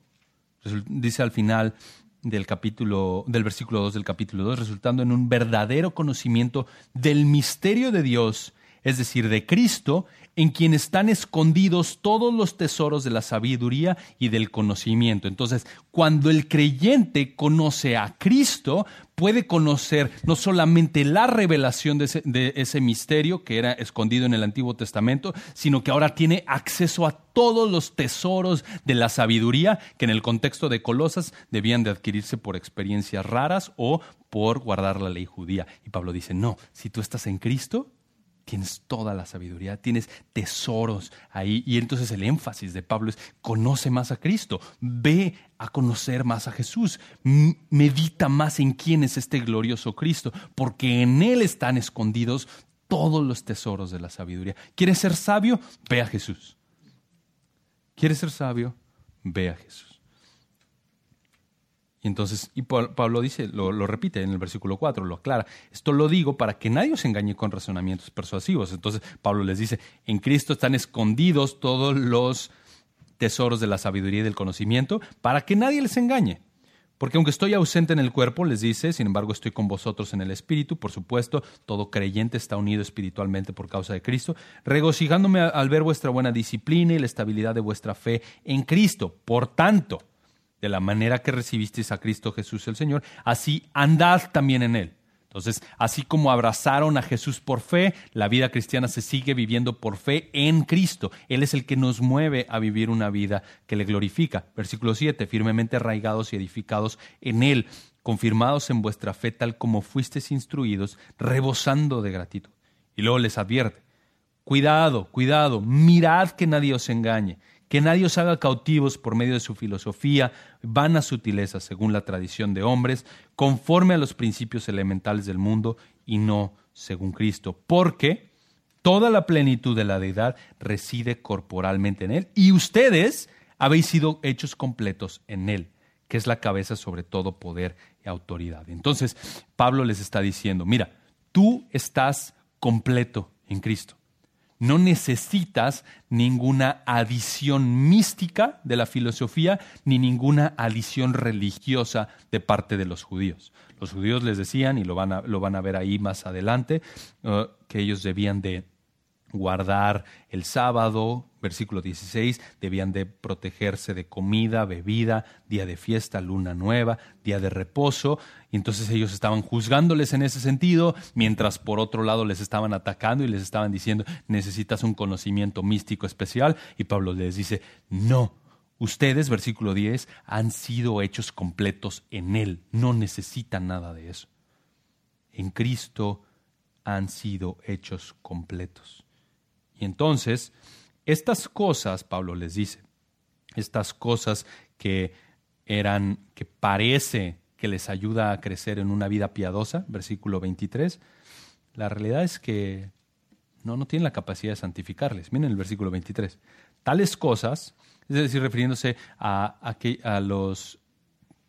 dice al final del capítulo, del versículo 2 del capítulo 2, resultando en un verdadero conocimiento del misterio de Dios, es decir, de Cristo, en quien están escondidos todos los tesoros de la sabiduría y del conocimiento. Entonces, cuando el creyente conoce a Cristo, puede conocer no solamente la revelación de ese, misterio que era escondido en el Antiguo Testamento, sino que ahora tiene acceso a todos los tesoros de la sabiduría que en el contexto de Colosas debían de adquirirse por experiencias raras o por guardar la ley judía. Y Pablo dice, no, si tú estás en Cristo, tienes toda la sabiduría, tienes tesoros ahí. Y entonces el énfasis de Pablo es, conoce más a Cristo, ve a conocer más a Jesús, medita más en quién es este glorioso Cristo, porque en Él están escondidos todos los tesoros de la sabiduría. ¿Quieres ser sabio? Ve a Jesús. ¿Quieres ser sabio? Ve a Jesús. Y entonces, y Pablo dice, lo, repite en el versículo 4, lo aclara. Esto lo digo para que nadie os engañe con razonamientos persuasivos. Entonces, Pablo les dice, en Cristo están escondidos todos los tesoros de la sabiduría y del conocimiento, para que nadie les engañe. Porque aunque estoy ausente en el cuerpo, les dice, sin embargo estoy con vosotros en el espíritu, por supuesto, todo creyente está unido espiritualmente por causa de Cristo, regocijándome al ver vuestra buena disciplina y la estabilidad de vuestra fe en Cristo. Por tanto, de la manera que recibisteis a Cristo Jesús el Señor, así andad también en Él. Entonces, así como abrazaron a Jesús por fe, la vida cristiana se sigue viviendo por fe en Cristo. Él es el que nos mueve a vivir una vida que le glorifica. Versículo 7, firmemente arraigados y edificados en Él, confirmados en vuestra fe tal como fuisteis instruidos, rebosando de gratitud. Y luego les advierte, cuidado, cuidado, mirad que nadie os engañe que nadie os haga cautivos por medio de su filosofía, vanas sutilezas según la tradición de hombres, conforme a los principios elementales del mundo y no según Cristo, porque toda la plenitud de la deidad reside corporalmente en Él y ustedes habéis sido hechos completos en Él, que es la cabeza sobre todo poder y autoridad. Entonces, Pablo les está diciendo, mira, tú estás completo en Cristo no necesitas ninguna adición mística de la filosofía ni ninguna adición religiosa de parte de los judíos. Los judíos les decían, y lo van a, lo van a ver ahí más adelante, uh, que ellos debían de guardar el sábado, versículo 16, debían de protegerse de comida, bebida, día de fiesta, luna nueva, día de reposo, y entonces ellos estaban juzgándoles en ese sentido, mientras por otro lado les estaban atacando y les estaban diciendo, necesitas un conocimiento místico especial, y Pablo les dice, no, ustedes, versículo 10, han sido hechos completos en Él, no necesitan nada de eso. En Cristo han sido hechos completos. Y entonces, estas cosas, Pablo les dice, estas cosas que eran, que parece que les ayuda a crecer en una vida piadosa, versículo 23, la realidad es que no, no tienen la capacidad de santificarles. Miren el versículo 23. Tales cosas, es decir, refiriéndose a, a, a los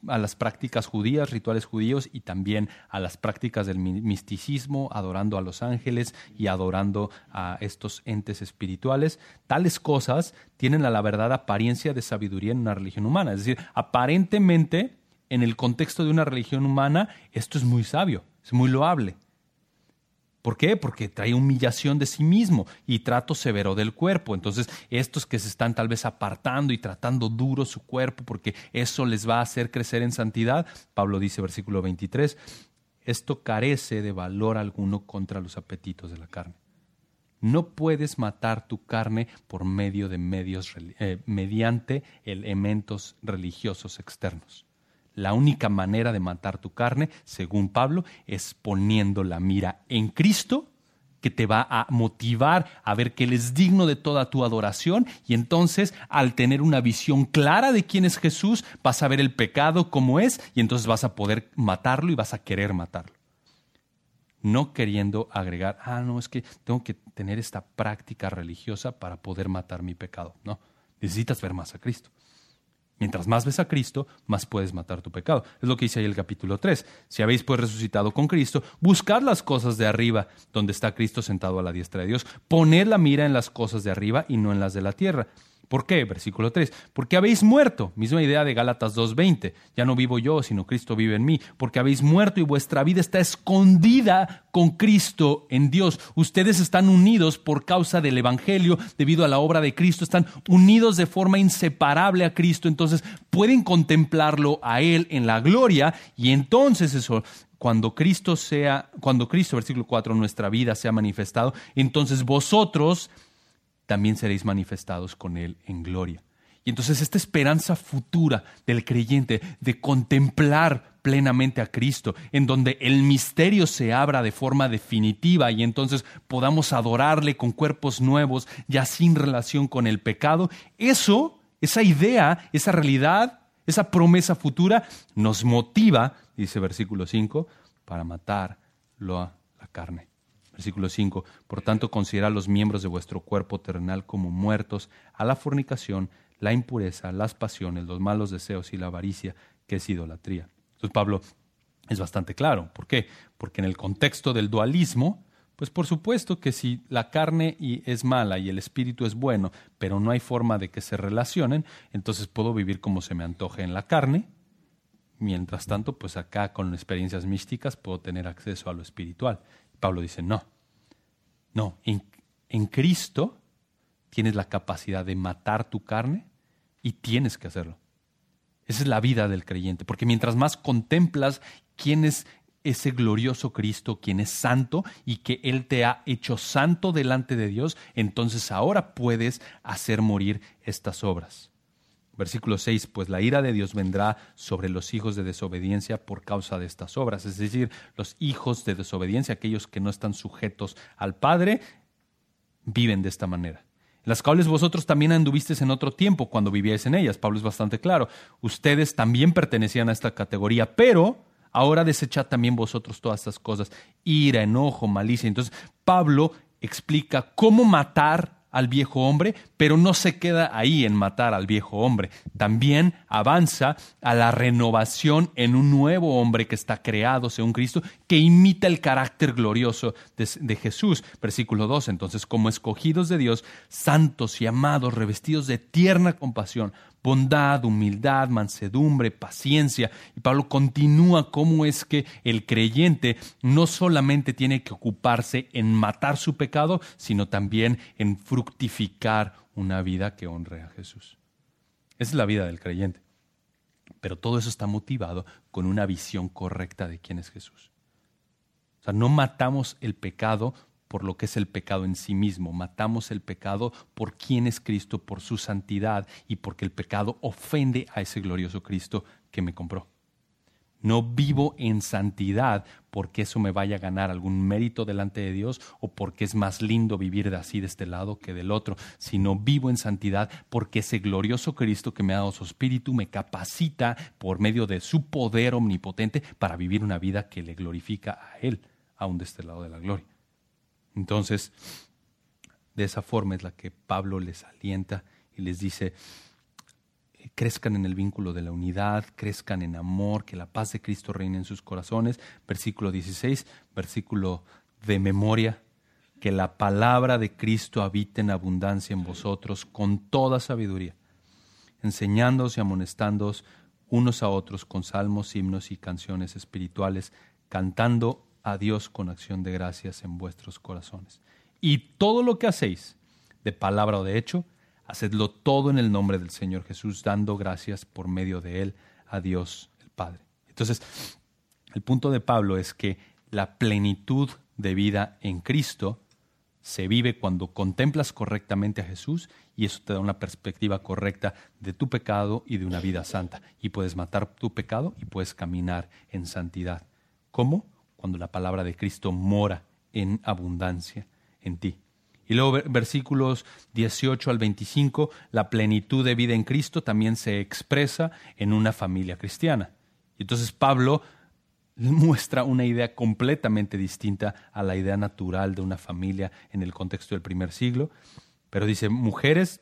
a las prácticas judías, rituales judíos y también a las prácticas del misticismo, adorando a los ángeles y adorando a estos entes espirituales. Tales cosas tienen a la verdad apariencia de sabiduría en una religión humana. Es decir, aparentemente, en el contexto de una religión humana, esto es muy sabio, es muy loable. ¿Por qué? Porque trae humillación de sí mismo y trato severo del cuerpo. Entonces, estos que se están tal vez apartando y tratando duro su cuerpo porque eso les va a hacer crecer en santidad, Pablo dice versículo 23, esto carece de valor alguno contra los apetitos de la carne. No puedes matar tu carne por medio de medios, eh, mediante elementos religiosos externos. La única manera de matar tu carne, según Pablo, es poniendo la mira en Cristo que te va a motivar a ver que Él es digno de toda tu adoración y entonces al tener una visión clara de quién es Jesús vas a ver el pecado como es y entonces vas a poder matarlo y vas a querer matarlo. No queriendo agregar, ah, no, es que tengo que tener esta práctica religiosa para poder matar mi pecado. No, necesitas ver más a Cristo. Mientras más ves a Cristo, más puedes matar tu pecado. Es lo que dice ahí el capítulo 3. Si habéis pues resucitado con Cristo, buscad las cosas de arriba, donde está Cristo sentado a la diestra de Dios. Poned la mira en las cosas de arriba y no en las de la tierra ¿Por qué? Versículo 3. Porque habéis muerto. Misma idea de Gálatas 2.20. Ya no vivo yo, sino Cristo vive en mí. Porque habéis muerto y vuestra vida está escondida con Cristo en Dios. Ustedes están unidos por causa del Evangelio, debido a la obra de Cristo. Están unidos de forma inseparable a Cristo. Entonces pueden contemplarlo a Él en la gloria. Y entonces eso cuando Cristo sea, cuando Cristo, versículo 4, nuestra vida sea manifestado, entonces vosotros también seréis manifestados con Él en gloria. Y entonces esta esperanza futura del creyente de contemplar plenamente a Cristo, en donde el misterio se abra de forma definitiva y entonces podamos adorarle con cuerpos nuevos, ya sin relación con el pecado, eso, esa idea, esa realidad, esa promesa futura nos motiva, dice versículo 5, para matarlo a la carne. Versículo 5. Por tanto, considera los miembros de vuestro cuerpo terrenal como muertos a la fornicación, la impureza, las pasiones, los malos deseos y la avaricia, que es idolatría. Entonces Pablo es bastante claro. ¿Por qué? Porque en el contexto del dualismo, pues por supuesto que si la carne es mala y el espíritu es bueno, pero no hay forma de que se relacionen, entonces puedo vivir como se me antoje en la carne. Mientras tanto, pues acá con experiencias místicas puedo tener acceso a lo espiritual. Pablo dice, no, no, en, en Cristo tienes la capacidad de matar tu carne y tienes que hacerlo. Esa es la vida del creyente, porque mientras más contemplas quién es ese glorioso Cristo, quien es santo y que Él te ha hecho santo delante de Dios, entonces ahora puedes hacer morir estas obras. Versículo 6, pues la ira de Dios vendrá sobre los hijos de desobediencia por causa de estas obras, es decir, los hijos de desobediencia, aquellos que no están sujetos al Padre, viven de esta manera. Las cuales vosotros también anduvisteis en otro tiempo cuando vivíais en ellas. Pablo es bastante claro. Ustedes también pertenecían a esta categoría, pero ahora desechad también vosotros todas estas cosas. Ira, enojo, malicia. Entonces, Pablo explica cómo matar al viejo hombre, pero no se queda ahí en matar al viejo hombre. También avanza a la renovación en un nuevo hombre que está creado según Cristo, que imita el carácter glorioso de, Jesús. Versículo 2. Entonces, como escogidos de Dios, santos y amados, revestidos de tierna compasión, bondad, humildad, mansedumbre, paciencia. Y Pablo continúa cómo es que el creyente no solamente tiene que ocuparse en matar su pecado, sino también en fructificar una vida que honre a Jesús. Esa es la vida del creyente. Pero todo eso está motivado con una visión correcta de quién es Jesús. O sea, no matamos el pecado por lo que es el pecado en sí mismo. Matamos el pecado por quién es Cristo, por su santidad y porque el pecado ofende a ese glorioso Cristo que me compró. No vivo en santidad porque eso me vaya a ganar algún mérito delante de Dios o porque es más lindo vivir de así de este lado que del otro, sino vivo en santidad porque ese glorioso Cristo que me ha dado su espíritu me capacita por medio de su poder omnipotente para vivir una vida que le glorifica a Él, aún de este lado de la gloria. Entonces, de esa forma es la que Pablo les alienta y les dice, crezcan en el vínculo de la unidad, crezcan en amor, que la paz de Cristo reine en sus corazones. Versículo 16, versículo de memoria, que la palabra de Cristo habite en abundancia en vosotros con toda sabiduría, enseñándoos y amonestándoos unos a otros con salmos, himnos y canciones espirituales, cantando a Dios con acción de gracias en vuestros corazones. Y todo lo que hacéis, de palabra o de hecho, hacedlo todo en el nombre del Señor Jesús, dando gracias por medio de Él a Dios el Padre. Entonces, el punto de Pablo es que la plenitud de vida en Cristo se vive cuando contemplas correctamente a Jesús y eso te da una perspectiva correcta de tu pecado y de una vida santa. Y puedes matar tu pecado y puedes caminar en santidad. ¿Cómo? Cuando la palabra de Cristo mora en abundancia en ti. Y luego versículos 18 al 25, la plenitud de vida en Cristo también se expresa en una familia cristiana. Y entonces Pablo muestra una idea completamente distinta a la idea natural de una familia en el contexto del primer siglo. Pero dice, mujeres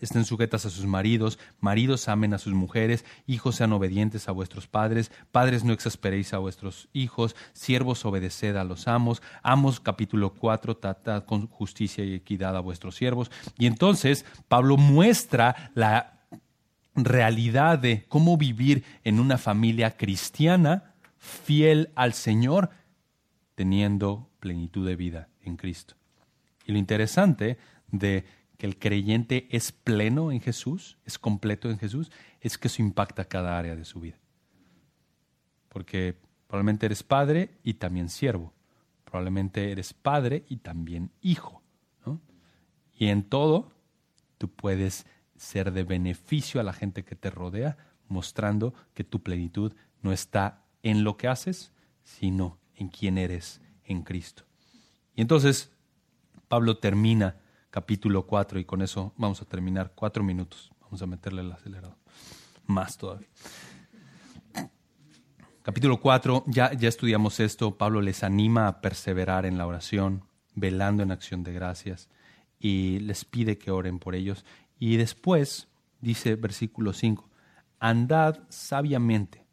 estén sujetas a sus maridos, maridos amen a sus mujeres, hijos sean obedientes a vuestros padres, padres no exasperéis a vuestros hijos, siervos obedeced a los amos, amos capítulo 4, tratad con justicia y equidad a vuestros siervos. Y entonces Pablo muestra la realidad de cómo vivir en una familia cristiana fiel al Señor, teniendo plenitud de vida en Cristo. Y lo interesante de que el creyente es pleno en Jesús, es completo en Jesús, es que eso impacta cada área de su vida. Porque probablemente eres padre y también siervo. Probablemente eres padre y también hijo. Y en todo, tú puedes ser de beneficio a la gente que te rodea, mostrando que tu plenitud no está en lo que haces, sino en quién eres en Cristo. Y entonces Pablo termina capítulo 4 y con eso vamos a terminar cuatro minutos. Vamos a meterle el acelerado. Más todavía. Capítulo 4, ya, ya estudiamos esto. Pablo les anima a perseverar en la oración, velando en acción de gracias y les pide que oren por ellos. Y después dice versículo 5, andad sabiamente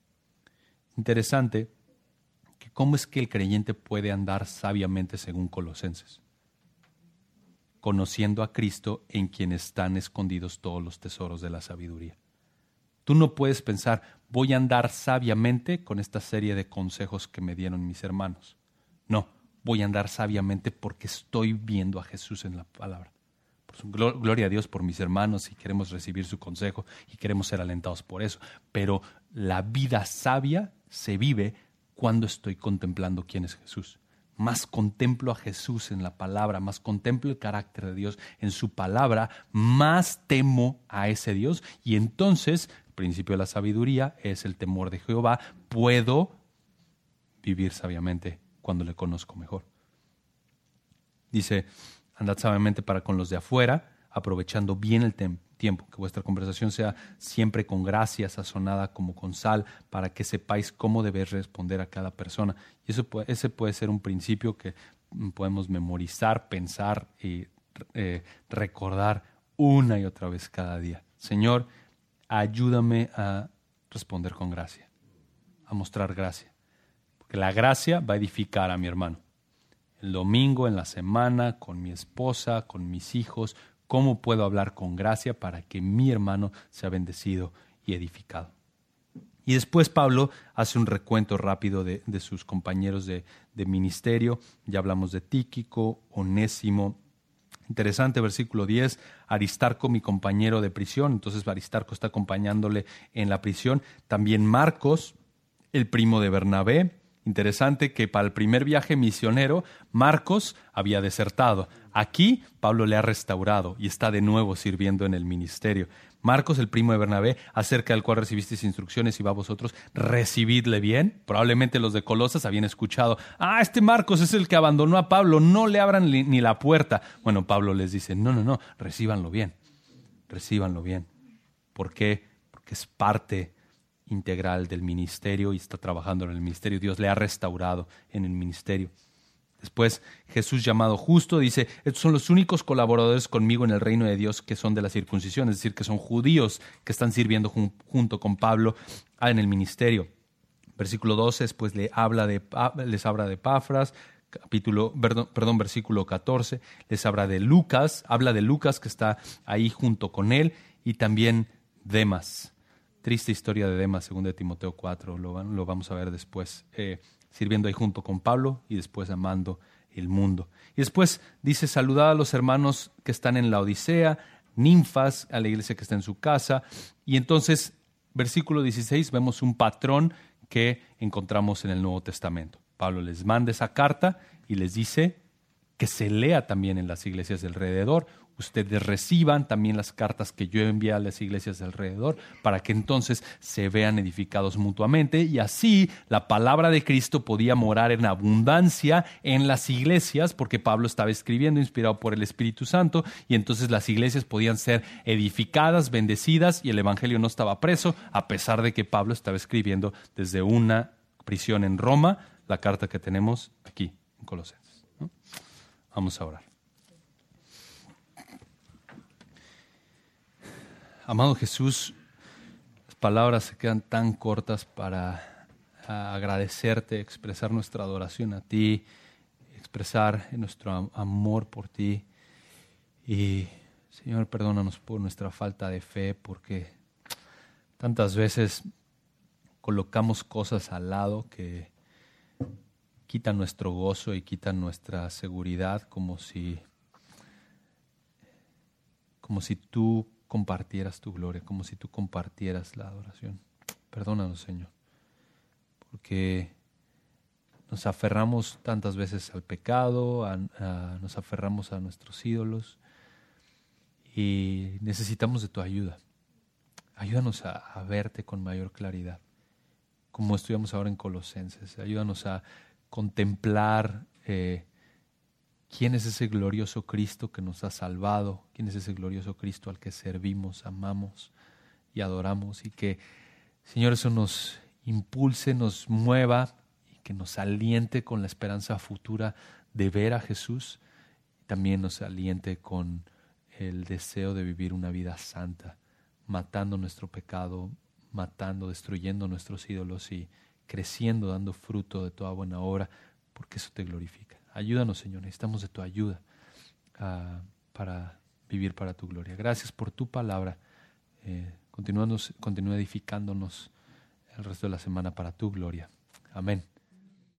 Interesante que cómo es que el creyente puede andar sabiamente según Colosenses, conociendo a Cristo en quien están escondidos todos los tesoros de la sabiduría. Tú no puedes pensar, voy a andar sabiamente con esta serie de consejos que me dieron mis hermanos. No, voy a andar sabiamente porque estoy viendo a Jesús en la palabra. Gloria a Dios por mis hermanos y queremos recibir su consejo y queremos ser alentados por eso. Pero la vida sabia se vive cuando estoy contemplando quién es Jesús. Más contemplo a Jesús en la palabra, más contemplo el carácter de Dios en su palabra, más temo a ese Dios y entonces, el principio de la sabiduría es el temor de Jehová, puedo vivir sabiamente cuando le conozco mejor. Dice, andad sabiamente para con los de afuera, aprovechando bien el tiempo, que vuestra conversación sea siempre con gracia, sazonada como con sal, para que sepáis cómo debéis responder a cada persona. Y eso ese puede ser un principio que mm, podemos memorizar, pensar y eh, recordar una y otra vez cada día. Señor, ayúdame a responder con gracia, a mostrar gracia, porque la gracia va a edificar a mi hermano el domingo, en la semana, con mi esposa, con mis hijos, cómo puedo hablar con gracia para que mi hermano sea bendecido y edificado. Y después Pablo hace un recuento rápido de, sus compañeros de, ministerio. Ya hablamos de Tíquico, Onésimo. Interesante, versículo 10, Aristarco, mi compañero de prisión. Entonces Aristarco está acompañándole en la prisión. También Marcos, el primo de Bernabé, Interesante que para el primer viaje misionero, Marcos había desertado. Aquí Pablo le ha restaurado y está de nuevo sirviendo en el ministerio. Marcos, el primo de Bernabé, acerca del cual recibisteis instrucciones y va vosotros, recibidle bien. Probablemente los de Colosas habían escuchado, ah, este Marcos es el que abandonó a Pablo, no le abran ni la puerta. Bueno, Pablo les dice, no, no, no, recíbanlo bien, recíbanlo bien. ¿Por qué? Porque es parte integral del ministerio y está trabajando en el ministerio. Dios le ha restaurado en el ministerio. Después Jesús llamado justo dice, estos son los únicos colaboradores conmigo en el reino de Dios que son de la circuncisión, es decir, que son judíos que están sirviendo junto con Pablo en el ministerio. Versículo 12, después le habla de, les habla de Pafras, capítulo, perdón, versículo 14, les habla de Lucas, habla de Lucas que está ahí junto con él y también Demas triste historia de Demas, según de Timoteo 4, lo, lo, vamos a ver después, eh, sirviendo ahí junto con Pablo y después amando el mundo. Y después dice, saludad a los hermanos que están en la Odisea, ninfas, a la iglesia que está en su casa. Y entonces, versículo 16, vemos un patrón que encontramos en el Nuevo Testamento. Pablo les manda esa carta y les dice, que se lea también en las iglesias de alrededor. Ustedes reciban también las cartas que yo envié a las iglesias de alrededor para que entonces se vean edificados mutuamente y así la palabra de Cristo podía morar en abundancia en las iglesias porque Pablo estaba escribiendo inspirado por el Espíritu Santo y entonces las iglesias podían ser edificadas, bendecidas y el Evangelio no estaba preso a pesar de que Pablo estaba escribiendo desde una prisión en Roma la carta que tenemos aquí en Colosenses. Vamos a orar. Amado Jesús, las palabras se quedan tan cortas para agradecerte, expresar nuestra adoración a ti, expresar nuestro amor por ti. Y Señor, perdónanos por nuestra falta de fe, porque tantas veces colocamos cosas al lado que quitan nuestro gozo y quitan nuestra seguridad como si como si tú compartieras tu gloria, como si tú compartieras la adoración. Perdónanos, Señor, porque nos aferramos tantas veces al pecado, nos aferramos a nuestros ídolos y necesitamos de tu ayuda. Ayúdanos a, verte con mayor claridad, como estudiamos ahora en Colosenses. Ayúdanos a contemplar eh, quién es ese glorioso Cristo que nos ha salvado, quién es ese glorioso Cristo al que servimos, amamos y adoramos y que, Señor, eso nos impulse, nos mueva y que nos aliente con la esperanza futura de ver a Jesús también nos aliente con el deseo de vivir una vida santa, matando nuestro pecado, matando, destruyendo nuestros ídolos y creciendo, dando fruto de toda buena obra, porque eso te glorifica. Ayúdanos, Señor, necesitamos de tu ayuda uh, para vivir para tu gloria. Gracias por tu palabra. Eh, continúa edificándonos el resto de la semana para tu gloria. Amén.